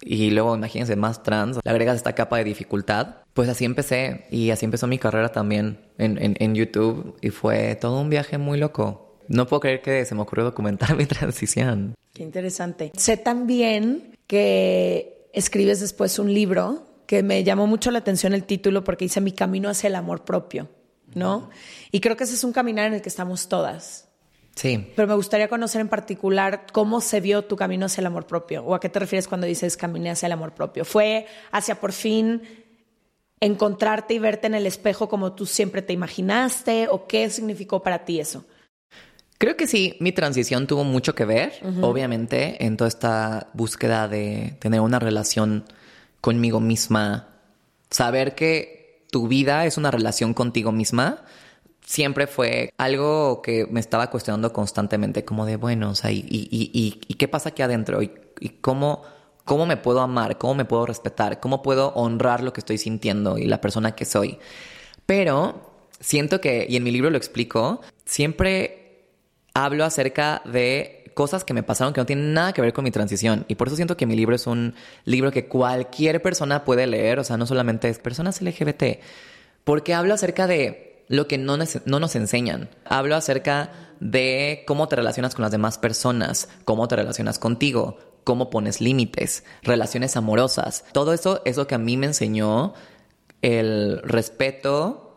E: Y luego imagínense más trans, le agregas esta capa de dificultad. Pues así empecé y así empezó mi carrera también en, en, en YouTube y fue todo un viaje muy loco. No puedo creer que se me ocurrió documentar mi transición.
A: Qué interesante. Sé también que escribes después un libro que me llamó mucho la atención el título porque dice Mi camino hacia el amor propio, ¿no? Y creo que ese es un caminar en el que estamos todas.
E: Sí.
A: Pero me gustaría conocer en particular cómo se vio tu camino hacia el amor propio o a qué te refieres cuando dices caminé hacia el amor propio. ¿Fue hacia por fin encontrarte y verte en el espejo como tú siempre te imaginaste o qué significó para ti eso?
E: Creo que sí, mi transición tuvo mucho que ver, obviamente, en toda esta búsqueda de tener una relación conmigo misma. Saber que tu vida es una relación contigo misma siempre fue algo que me estaba cuestionando constantemente, como de, bueno, o sea, ¿y, y, qué pasa aquí adentro? ¿Y, cómo, cómo me puedo amar? ¿Cómo me puedo respetar? ¿Cómo puedo honrar lo que estoy sintiendo y la persona que soy? Pero siento que, y en mi libro lo explico, siempre hablo acerca de cosas que me pasaron que no tienen nada que ver con mi transición. Y por eso siento que mi libro es un libro que cualquier persona puede leer, o sea, no solamente es personas LGBT, porque hablo acerca de lo que no, no nos enseñan. Hablo acerca de cómo te relacionas con las demás personas, cómo te relacionas contigo, cómo pones límites, relaciones amorosas. Todo eso es lo que a mí me enseñó el respeto,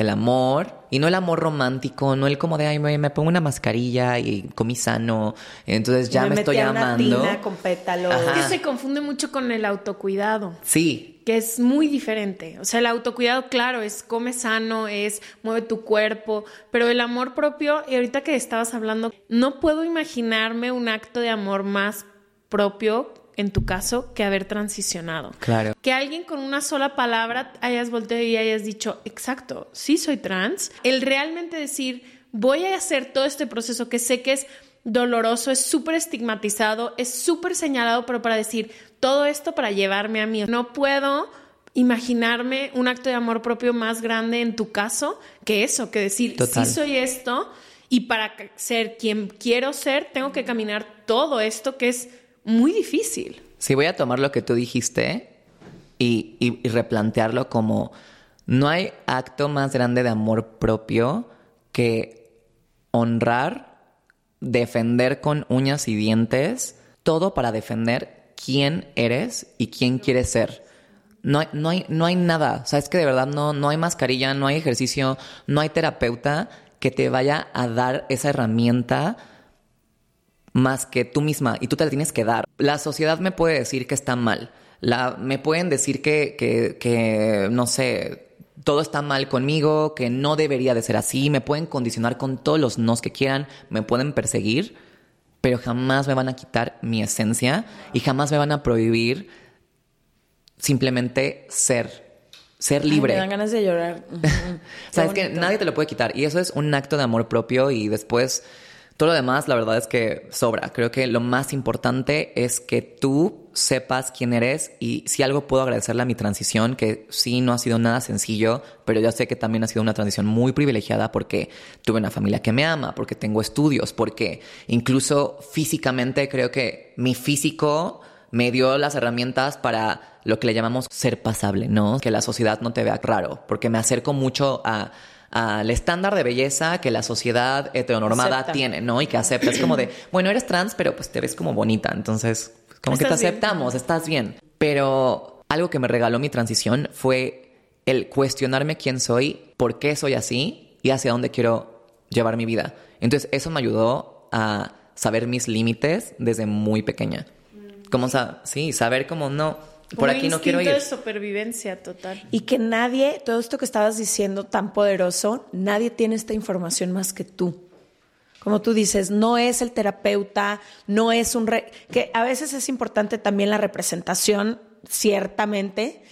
E: el amor, y no el amor romántico, no el como de, ay, me, pongo una mascarilla y comí sano, entonces ya me, estoy amando.
A: Una con pétalos.
D: que se confunde mucho con el autocuidado.
E: Sí.
D: Que es muy diferente. O sea, el autocuidado, claro, es come sano, es mueve tu cuerpo, pero el amor propio, y ahorita que estabas hablando, no puedo imaginarme un acto de amor más propio en tu caso, que haber transicionado.
E: Claro.
D: Que alguien con una sola palabra hayas volteado y hayas dicho, exacto, sí soy trans. El realmente decir, voy a hacer todo este proceso que sé que es doloroso, es súper estigmatizado, es súper señalado, pero para decir todo esto para llevarme a mí. No puedo imaginarme un acto de amor propio más grande en tu caso que eso, que decir, sí soy esto y para ser quien quiero ser, tengo que caminar todo esto que es muy difícil.
E: Si voy a tomar lo que tú dijiste y, replantearlo como no hay acto más grande de amor propio que honrar, defender con uñas y dientes, todo para defender quién eres y quién quieres ser. No hay, no hay, no hay nada. O sea, es que de verdad no, no hay mascarilla, no hay ejercicio, no hay terapeuta que te vaya a dar esa herramienta más que tú misma y tú te la tienes que dar. La sociedad me puede decir que está mal. La, me pueden decir que, que, que, no sé, todo está mal conmigo, que no debería de ser así, me pueden condicionar con todos los nos que quieran, me pueden perseguir, pero jamás me van a quitar mi esencia y jamás me van a prohibir simplemente ser. Ser libre.
A: me dan ganas de llorar.
E: o sea, es que nadie te lo puede quitar. Y eso es un acto de amor propio y después todo lo demás, la verdad es que sobra. Creo que lo más importante es que tú sepas quién eres y si algo puedo agradecerle a mi transición, que sí no ha sido nada sencillo, pero yo sé que también ha sido una transición muy privilegiada porque tuve una familia que me ama, porque tengo estudios, porque incluso físicamente creo que mi físico me dio las herramientas para lo que le llamamos ser pasable, ¿no? Que la sociedad no te vea raro, porque me acerco mucho a al estándar de belleza que la sociedad heteronormada tiene, ¿no? Y que acepta. Es como de, bueno, eres trans, pero pues te ves como bonita. Entonces, como que te aceptamos, estás bien. Pero algo que me regaló mi transición fue el cuestionarme quién soy, por qué soy así y hacia dónde quiero llevar mi vida. Entonces, eso me ayudó a saber mis límites desde muy pequeña. Como, sí, saber cómo no por aquí no quiero ir.
D: de supervivencia total.
A: Y que nadie, todo esto que estabas diciendo tan poderoso, nadie tiene esta información más que tú. Como tú dices, no es el terapeuta, no es un... que a veces es importante también la representación, ciertamente,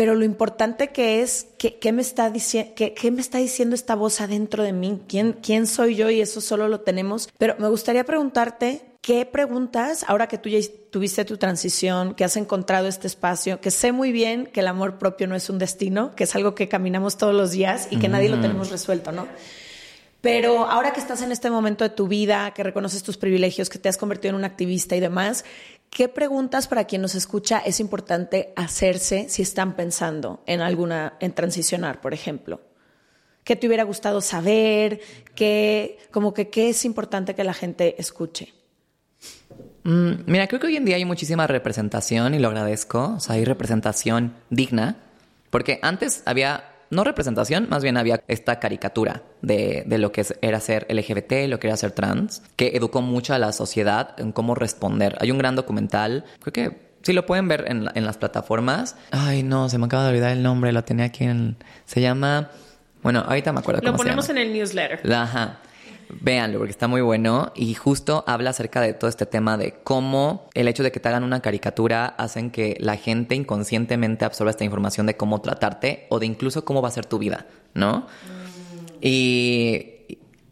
A: pero lo importante que es, ¿qué, me, está qué, me está diciendo esta voz adentro de mí? ¿Quién, ¿Quién soy yo? Y eso solo lo tenemos. Pero me gustaría preguntarte, ¿qué preguntas, ahora que tú ya tuviste tu transición, que has encontrado este espacio, que sé muy bien que el amor propio no es un destino, que es algo que caminamos todos los días y que nadie lo tenemos resuelto, ¿no? Pero ahora que estás en este momento de tu vida, que reconoces tus privilegios, que te has convertido en un activista y demás, ¿Qué preguntas para quien nos escucha es importante hacerse si están pensando en alguna, en transicionar, por ejemplo? ¿Qué te hubiera gustado saber? ¿Qué, como que, qué es importante que la gente escuche?
E: Mm, mira, creo que hoy en día hay muchísima representación y lo agradezco. O sea, hay representación digna. Porque antes había no representación, más bien había esta caricatura de, de, lo que era ser LGBT, lo que era ser trans, que educó mucho a la sociedad en cómo responder. Hay un gran documental, creo que sí lo pueden ver en, en las plataformas. Ay, no, se me acaba de olvidar el nombre, lo tenía aquí en... Se llama... Bueno, ahorita me acuerdo.
D: Lo ponemos en el newsletter.
E: Ajá. Véanlo porque está muy bueno y justo habla acerca de todo este tema de cómo el hecho de que te hagan una caricatura hacen que la gente inconscientemente absorba esta información de cómo tratarte o de incluso cómo va a ser tu vida, ¿no? Y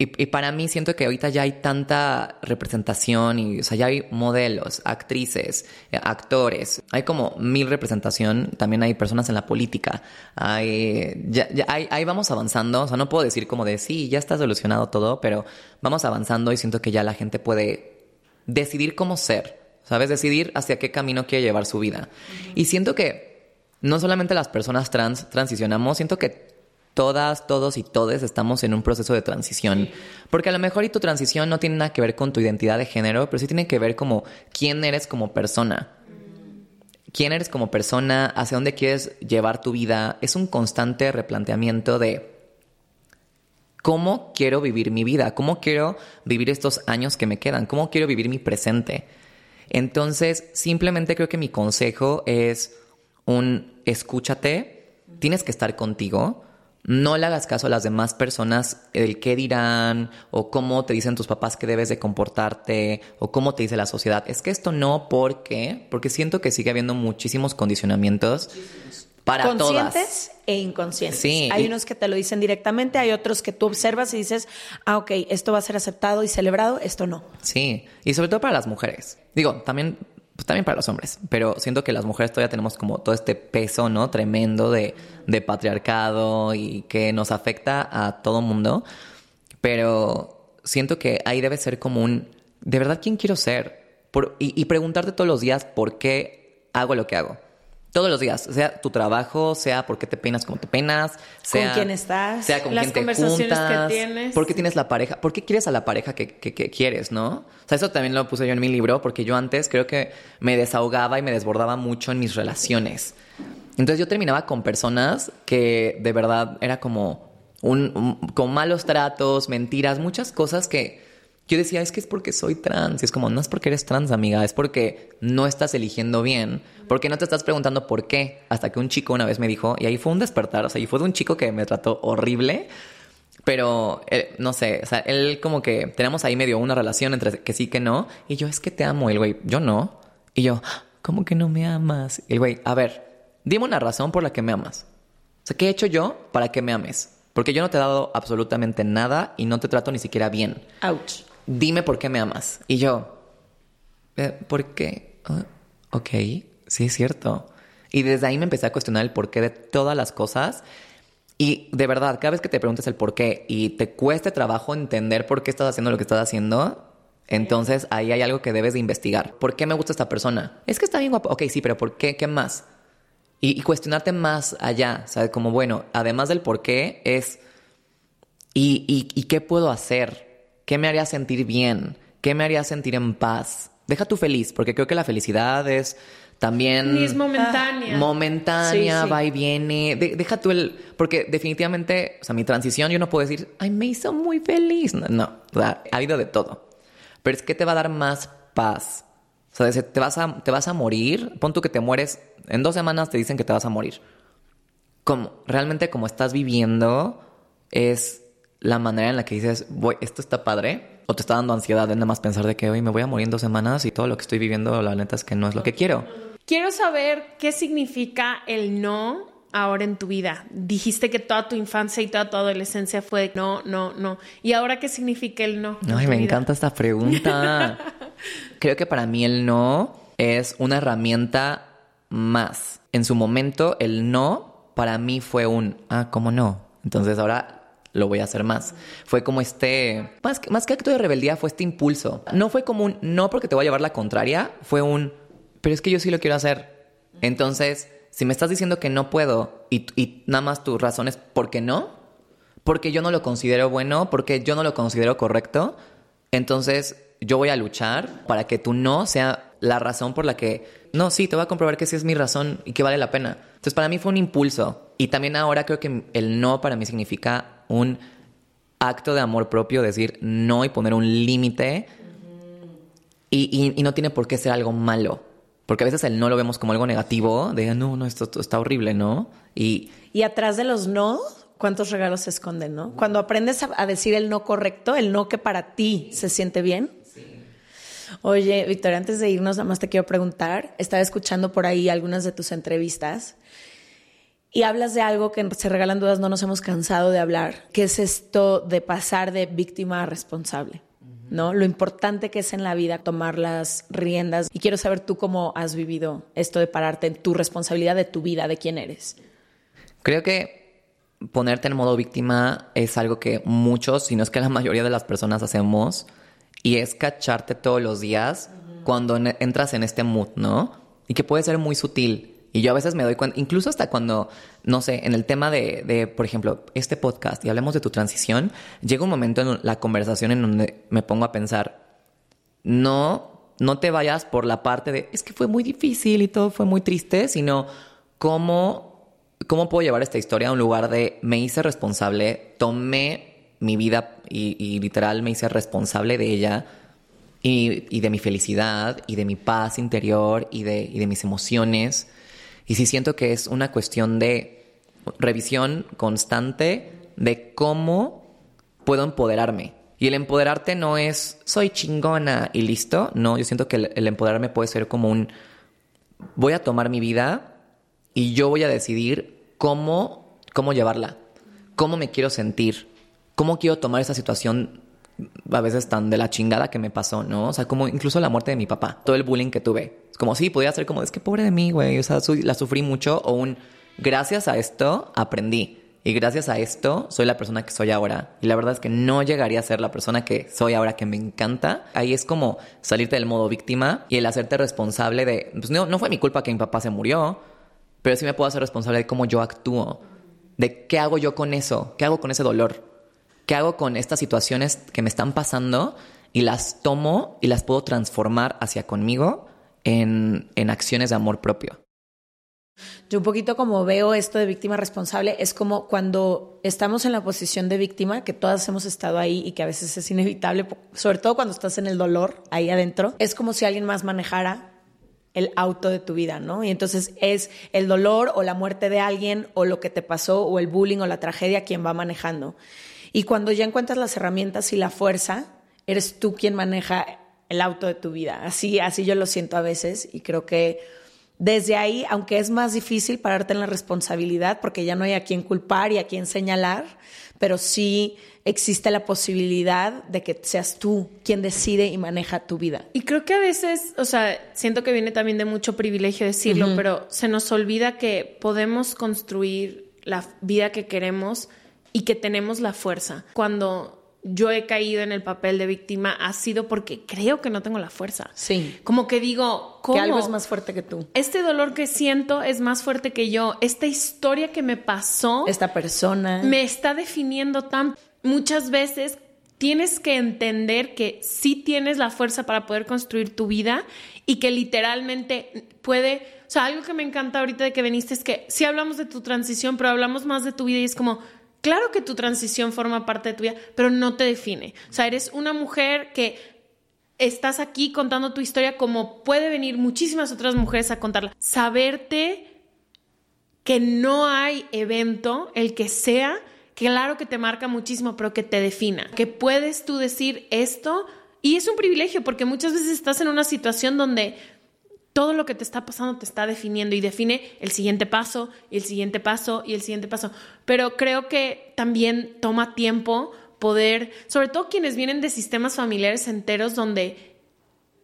E: y, para mí siento que ahorita ya hay tanta representación y, o sea, ya hay modelos, actrices, actores, hay como mil representación, también hay personas en la política, hay, ya, ya ahí vamos avanzando, o sea, no puedo decir como de sí, ya está solucionado todo, pero vamos avanzando y siento que ya la gente puede decidir cómo ser, ¿sabes? Decidir hacia qué camino quiere llevar su vida. Y siento que no solamente las personas trans transicionamos, siento que todas, todos y todes estamos en un proceso de transición. Porque a lo mejor y tu transición no tiene nada que ver con tu identidad de género, pero sí tiene que ver como quién eres como persona. Quién eres como persona, hacia dónde quieres llevar tu vida. Es un constante replanteamiento de cómo quiero vivir mi vida, cómo quiero vivir estos años que me quedan, cómo quiero vivir mi presente. Entonces, simplemente creo que mi consejo es un escúchate, tienes que estar contigo, no le hagas caso a las demás personas, el qué dirán, o cómo te dicen tus papás que debes de comportarte, o cómo te dice la sociedad. Es que esto no, ¿por qué? Porque siento que sigue habiendo muchísimos condicionamientos para
A: Conscientes e inconscientes.
E: Sí,
A: hay
E: y-
A: unos que te lo dicen directamente, hay otros que tú observas y dices, ah, ok, esto va a ser aceptado y celebrado, esto no.
E: Sí, y sobre todo para las mujeres. Digo, también, pues también para los hombres, pero siento que las mujeres todavía tenemos como todo este peso, ¿no? Tremendo de, de patriarcado y que nos afecta a todo mundo. Pero siento que ahí debe ser como un, ¿de verdad quién quiero ser? Por- y, y preguntarte todos los días por qué hago lo que hago. Todos los días, sea tu trabajo, sea por qué te peinas como te peinas, sea
A: quién estás,
E: sea con
D: las
E: quién te
D: conversaciones que
E: juntas,
D: tienes.
E: por qué tienes la pareja, por qué quieres a la pareja que, que- que quieres, ¿no? O sea, eso también lo puse yo en mi libro, porque yo antes creo que me desahogaba y me desbordaba mucho en mis relaciones. Entonces yo terminaba con personas que de verdad era como un, un- con malos tratos, mentiras, muchas cosas que yo decía, es que es porque soy trans. Y es como, no es porque eres trans, amiga, es porque no estás eligiendo bien. Porque no te estás preguntando por qué. Hasta que un chico una vez me dijo, y ahí fue un despertar, o sea, y fue de un chico que me trató horrible. Pero, eh, no sé, o sea, él como que tenemos ahí medio una relación entre que sí que no. Y yo, es que te amo. El güey, yo no. Y yo, ¿cómo que no me amas? El güey, a ver, dime una razón por la que me amas. O sea, ¿qué he hecho yo para que me ames? Porque yo no te he dado absolutamente nada y no te trato ni siquiera bien.
A: Ouch.
E: Dime por qué me amas. Y yo, eh, ¿por qué? Ah, ok, sí es cierto. Y desde ahí me empecé a cuestionar el porqué de todas las cosas. Y de verdad, cada vez que te preguntes el por qué y te cueste trabajo entender por qué estás haciendo lo que estás haciendo, entonces ahí hay algo que debes de investigar. ¿Por qué me gusta esta persona? Es que está bien guapo. Ok, sí, pero ¿por qué? ¿Qué más? Y, cuestionarte más allá, ¿sabes? Como, bueno, además del por qué, es ¿y, y, y qué puedo hacer? ¿Qué me haría sentir bien? ¿Qué me haría sentir en paz? Deja tú feliz, porque creo que la felicidad es también...
D: Ni es momentánea.
E: Momentánea,
A: Sí, sí.
E: va y viene. De- deja tú el. Porque definitivamente, o sea, mi transición, yo no puedo decir, ay, me hizo muy feliz. No, no, o sea, ha habido de todo. Pero es que te va a dar más paz. O sea, te vas a, te vas a morir. Pon tú que te mueres. En dos semanas te dicen que te vas a morir. Como, realmente, como estás viviendo, es la manera en la que dices, voy, esto está padre. O te está dando ansiedad de nada más pensar de que hoy me voy a morir en dos semanas y todo lo que estoy viviendo, la neta es que no es lo que quiero.
D: Quiero saber qué significa el no ahora en tu vida. Dijiste que toda tu infancia y toda tu adolescencia fue no, no, no. ¿Y ahora qué significa el no?
E: Ay, me
D: vida?
E: encanta esta pregunta. Creo que para mí el no es una herramienta más. En su momento, el no para mí fue un, ah, ¿cómo no? Entonces ahora lo voy a hacer más. Fue como este, más que, más que acto de rebeldía, fue este impulso. No fue como un, no porque te voy a llevar la contraria, fue un, pero es que yo sí lo quiero hacer. Entonces, si me estás diciendo que no puedo y, y nada más tu razón es ¿por qué no? porque yo no lo considero bueno, porque yo no lo considero correcto, entonces yo voy a luchar para que tu no sea la razón por la que, no, sí, te voy a comprobar que sí es mi razón y que vale la pena. Entonces para mí fue un impulso y también ahora creo que el no para mí significa un acto de amor propio, decir no y poner un límite y, y- y no tiene por qué ser algo malo. Porque a veces el no lo vemos como algo negativo, de no, no, esto, esto está horrible, ¿no? Y,
A: Y atrás de los no, ¿cuántos regalos se esconden, no? Cuando aprendes a, a decir el no correcto, el no que para ti se siente bien. Oye, Victoria, antes de irnos, nada más te quiero preguntar. Estaba escuchando por ahí algunas de tus entrevistas y hablas de algo que se regalan dudas no nos hemos cansado de hablar, que es esto de pasar de víctima a responsable. ¿No? Lo importante que es en la vida tomar las riendas. Y quiero saber tú cómo has vivido esto de pararte en tu responsabilidad de tu vida, de quién eres.
E: Creo que ponerte en modo víctima es algo que muchos, si no es que la mayoría de las personas hacemos, y es cacharte todos los días cuando en- entras en este mood, ¿no? Y que puede ser muy sutil. Y yo a veces me doy cuenta, incluso hasta cuando, no sé, en el tema de, por ejemplo, este podcast y hablemos de tu transición, llega un momento en la conversación en donde me pongo a pensar, no, no te vayas por la parte de, es que fue muy difícil y todo fue muy triste, sino cómo, cómo puedo llevar esta historia a un lugar de, me hice responsable, tomé mi vida y, y literal me hice responsable de ella y, y, de mi felicidad y de mi paz interior y de, y de mis emociones. Y sí siento que es una cuestión de revisión constante de cómo puedo empoderarme. Y el empoderarte no es soy chingona y listo. No, yo siento que el, empoderarme puede ser como un voy a tomar mi vida y yo voy a decidir cómo, cómo llevarla, cómo me quiero sentir, cómo quiero tomar esa situación a veces tan de la chingada que me pasó, ¿no? O sea, como incluso la muerte de mi papá, todo el bullying que tuve. Como, sí, podía ser como, es que pobre de mí, güey, o sea, la sufrí mucho, o un, gracias a esto aprendí. Y gracias a esto soy la persona que soy ahora. Y la verdad es que no llegaría a ser la persona que soy ahora, que me encanta. Ahí es como salirte del modo víctima y el hacerte responsable de, pues no, no fue mi culpa que mi papá se murió, pero sí me puedo hacer responsable de cómo yo actúo, de qué hago yo con eso, qué hago con ese dolor. ¿Qué hago con estas situaciones que me están pasando y las tomo y las puedo transformar hacia conmigo en, en acciones de amor propio?
A: Yo un poquito como veo esto de víctima responsable, es como cuando estamos en la posición de víctima, que todas hemos estado ahí y que a veces es inevitable, sobre todo cuando estás en el dolor ahí adentro, es como si alguien más manejara el auto de tu vida, ¿no? Y entonces es el dolor o la muerte de alguien o lo que te pasó o el bullying o la tragedia quien va manejando. Y cuando ya encuentras las herramientas y la fuerza, eres tú quien maneja el auto de tu vida. Así, así yo lo siento a veces y creo que desde ahí, aunque es más difícil pararte en la responsabilidad porque ya no hay a quien culpar y a quien señalar, pero sí existe la posibilidad de que seas tú quien decide y maneja tu vida.
D: Y creo que a veces, o sea, siento que viene también de mucho privilegio decirlo, uh -huh. pero se nos olvida que podemos construir la vida que queremos y que tenemos la fuerza. Cuando yo he caído en el papel de víctima ha sido porque creo que no tengo la fuerza.
A: Sí.
D: Como que digo, ¿cómo?
A: Que algo es más fuerte que tú.
D: Este dolor que siento es más fuerte que yo. Esta historia que me pasó.
A: Esta persona.
D: Me está definiendo tan. Muchas veces tienes que entender que sí tienes la fuerza para poder construir tu vida y que literalmente puede. O sea, algo que me encanta ahorita de que viniste es que sí hablamos de tu transición, pero hablamos más de tu vida y es como Claro que tu transición forma parte de tu vida, pero no te define. O sea, eres una mujer que estás aquí contando tu historia como puede venir muchísimas otras mujeres a contarla. Saberte que no hay evento, el que sea, claro que te marca muchísimo, pero que te defina. Que puedes tú decir esto y es un privilegio porque muchas veces estás en una situación donde todo lo que te está pasando te está definiendo y define el siguiente paso y el siguiente paso y el siguiente paso. Pero creo que también toma tiempo poder, sobre todo quienes vienen de sistemas familiares enteros donde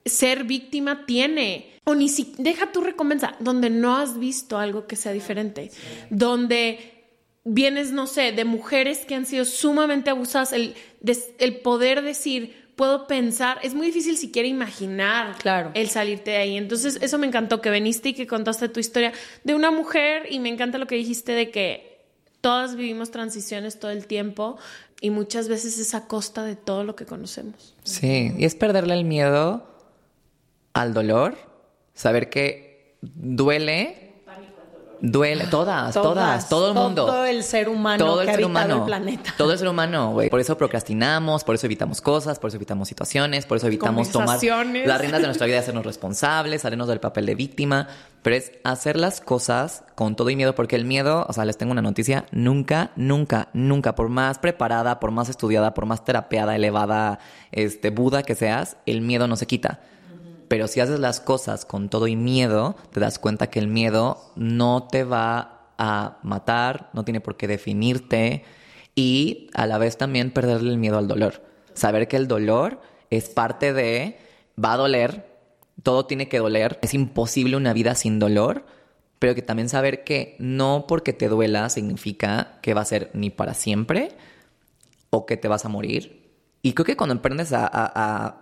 D: ser víctima tiene, o ni si, deja tu recompensa, donde no has visto algo que sea diferente, sí. donde vienes, no sé, de mujeres que han sido sumamente abusadas, el poder decir, puedo pensar, es muy difícil siquiera imaginar
A: claro.
D: el salirte de ahí. Entonces, eso me encantó que veniste y que contaste tu historia de una mujer y me encanta lo que dijiste de que todas vivimos transiciones todo el tiempo y muchas veces es a costa de todo lo que conocemos.
E: Sí, y es perderle el miedo al dolor, saber que duele. Duele, todas, todas, todas, todo el mundo.
A: Todo el ser humano
E: todo el
A: que
E: ser humano,
A: el planeta.
E: Todo el ser humano, güey. Por eso procrastinamos, por eso evitamos cosas, por eso evitamos situaciones, por eso evitamos tomar las riendas de nuestra vida y hacernos responsables, salirnos del papel de víctima. Pero es hacer las cosas con todo y miedo, porque el miedo, o sea, les tengo una noticia, nunca, nunca, nunca, por más preparada, por más estudiada, por más terapeada, elevada, este, Buda que seas, el miedo no se quita. Pero si haces las cosas con todo y miedo, te das cuenta que el miedo no te va a matar, no tiene por qué definirte y a la vez también perderle el miedo al dolor. Saber que el dolor es parte de, va a doler, todo tiene que doler, es imposible una vida sin dolor, pero que también saber que no porque te duela significa que va a ser ni para siempre o que te vas a morir. Y creo que cuando aprendes a,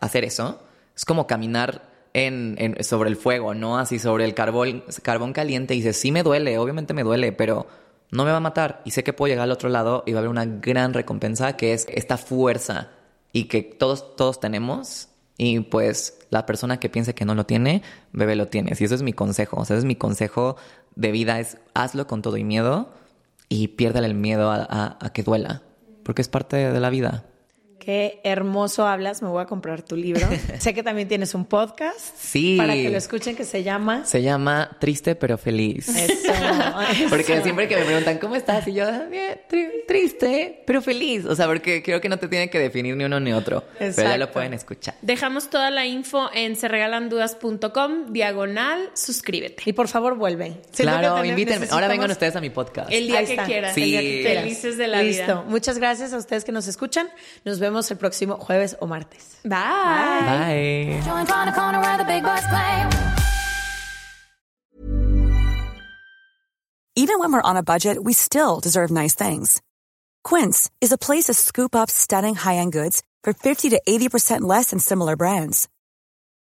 E: hacer eso, es como caminar en, en- sobre el fuego, ¿no? Así sobre el carbón, carbón caliente y dices, sí me duele, obviamente me duele, pero no me va a matar y sé que puedo llegar al otro lado y va a haber una gran recompensa que es esta fuerza y que todos, todos tenemos y pues la persona que piense que no lo tiene, bebé lo tienes. Y eso es mi consejo, o sea, es mi consejo de vida, es hazlo con todo y miedo y piérdale el miedo a que duela, porque es parte de la vida.
A: Qué hermoso hablas, me voy a comprar tu libro. sé que también tienes un podcast.
E: Sí.
A: Para que lo escuchen que se llama...
E: Se llama Triste pero Feliz.
A: Eso,
E: Porque siempre que me preguntan cómo estás y yo, "Ah, bien, tri- triste, pero feliz. O sea, porque creo que no te tiene que definir ni uno ni otro. Pero ya lo pueden escuchar.
D: Dejamos toda la info en serregalandudas.com, diagonal, suscríbete.
A: Y por favor, vuelve. Siento que
E: Claro, invítenme. Ahora vengan ustedes a mi podcast.
D: El día
A: Ahí
D: que
A: está.
D: quieras.
E: Sí.
D: el día que quieras. Felices de la
A: Listo.
D: vida.
A: Muchas gracias a ustedes que nos escuchan. Nos vemos el próximo jueves o martes.
D: Bye.
E: Bye.
G: Join Trying to corner where the big boys play.
H: Even when we're on a budget, we still deserve nice things. Quince is a place to scoop up stunning high-end goods for 50 to 80% less than similar brands.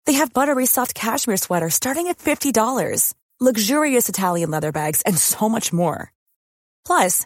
H: They have buttery soft cashmere sweaters starting at $50, luxurious Italian leather bags, and so much more. Plus,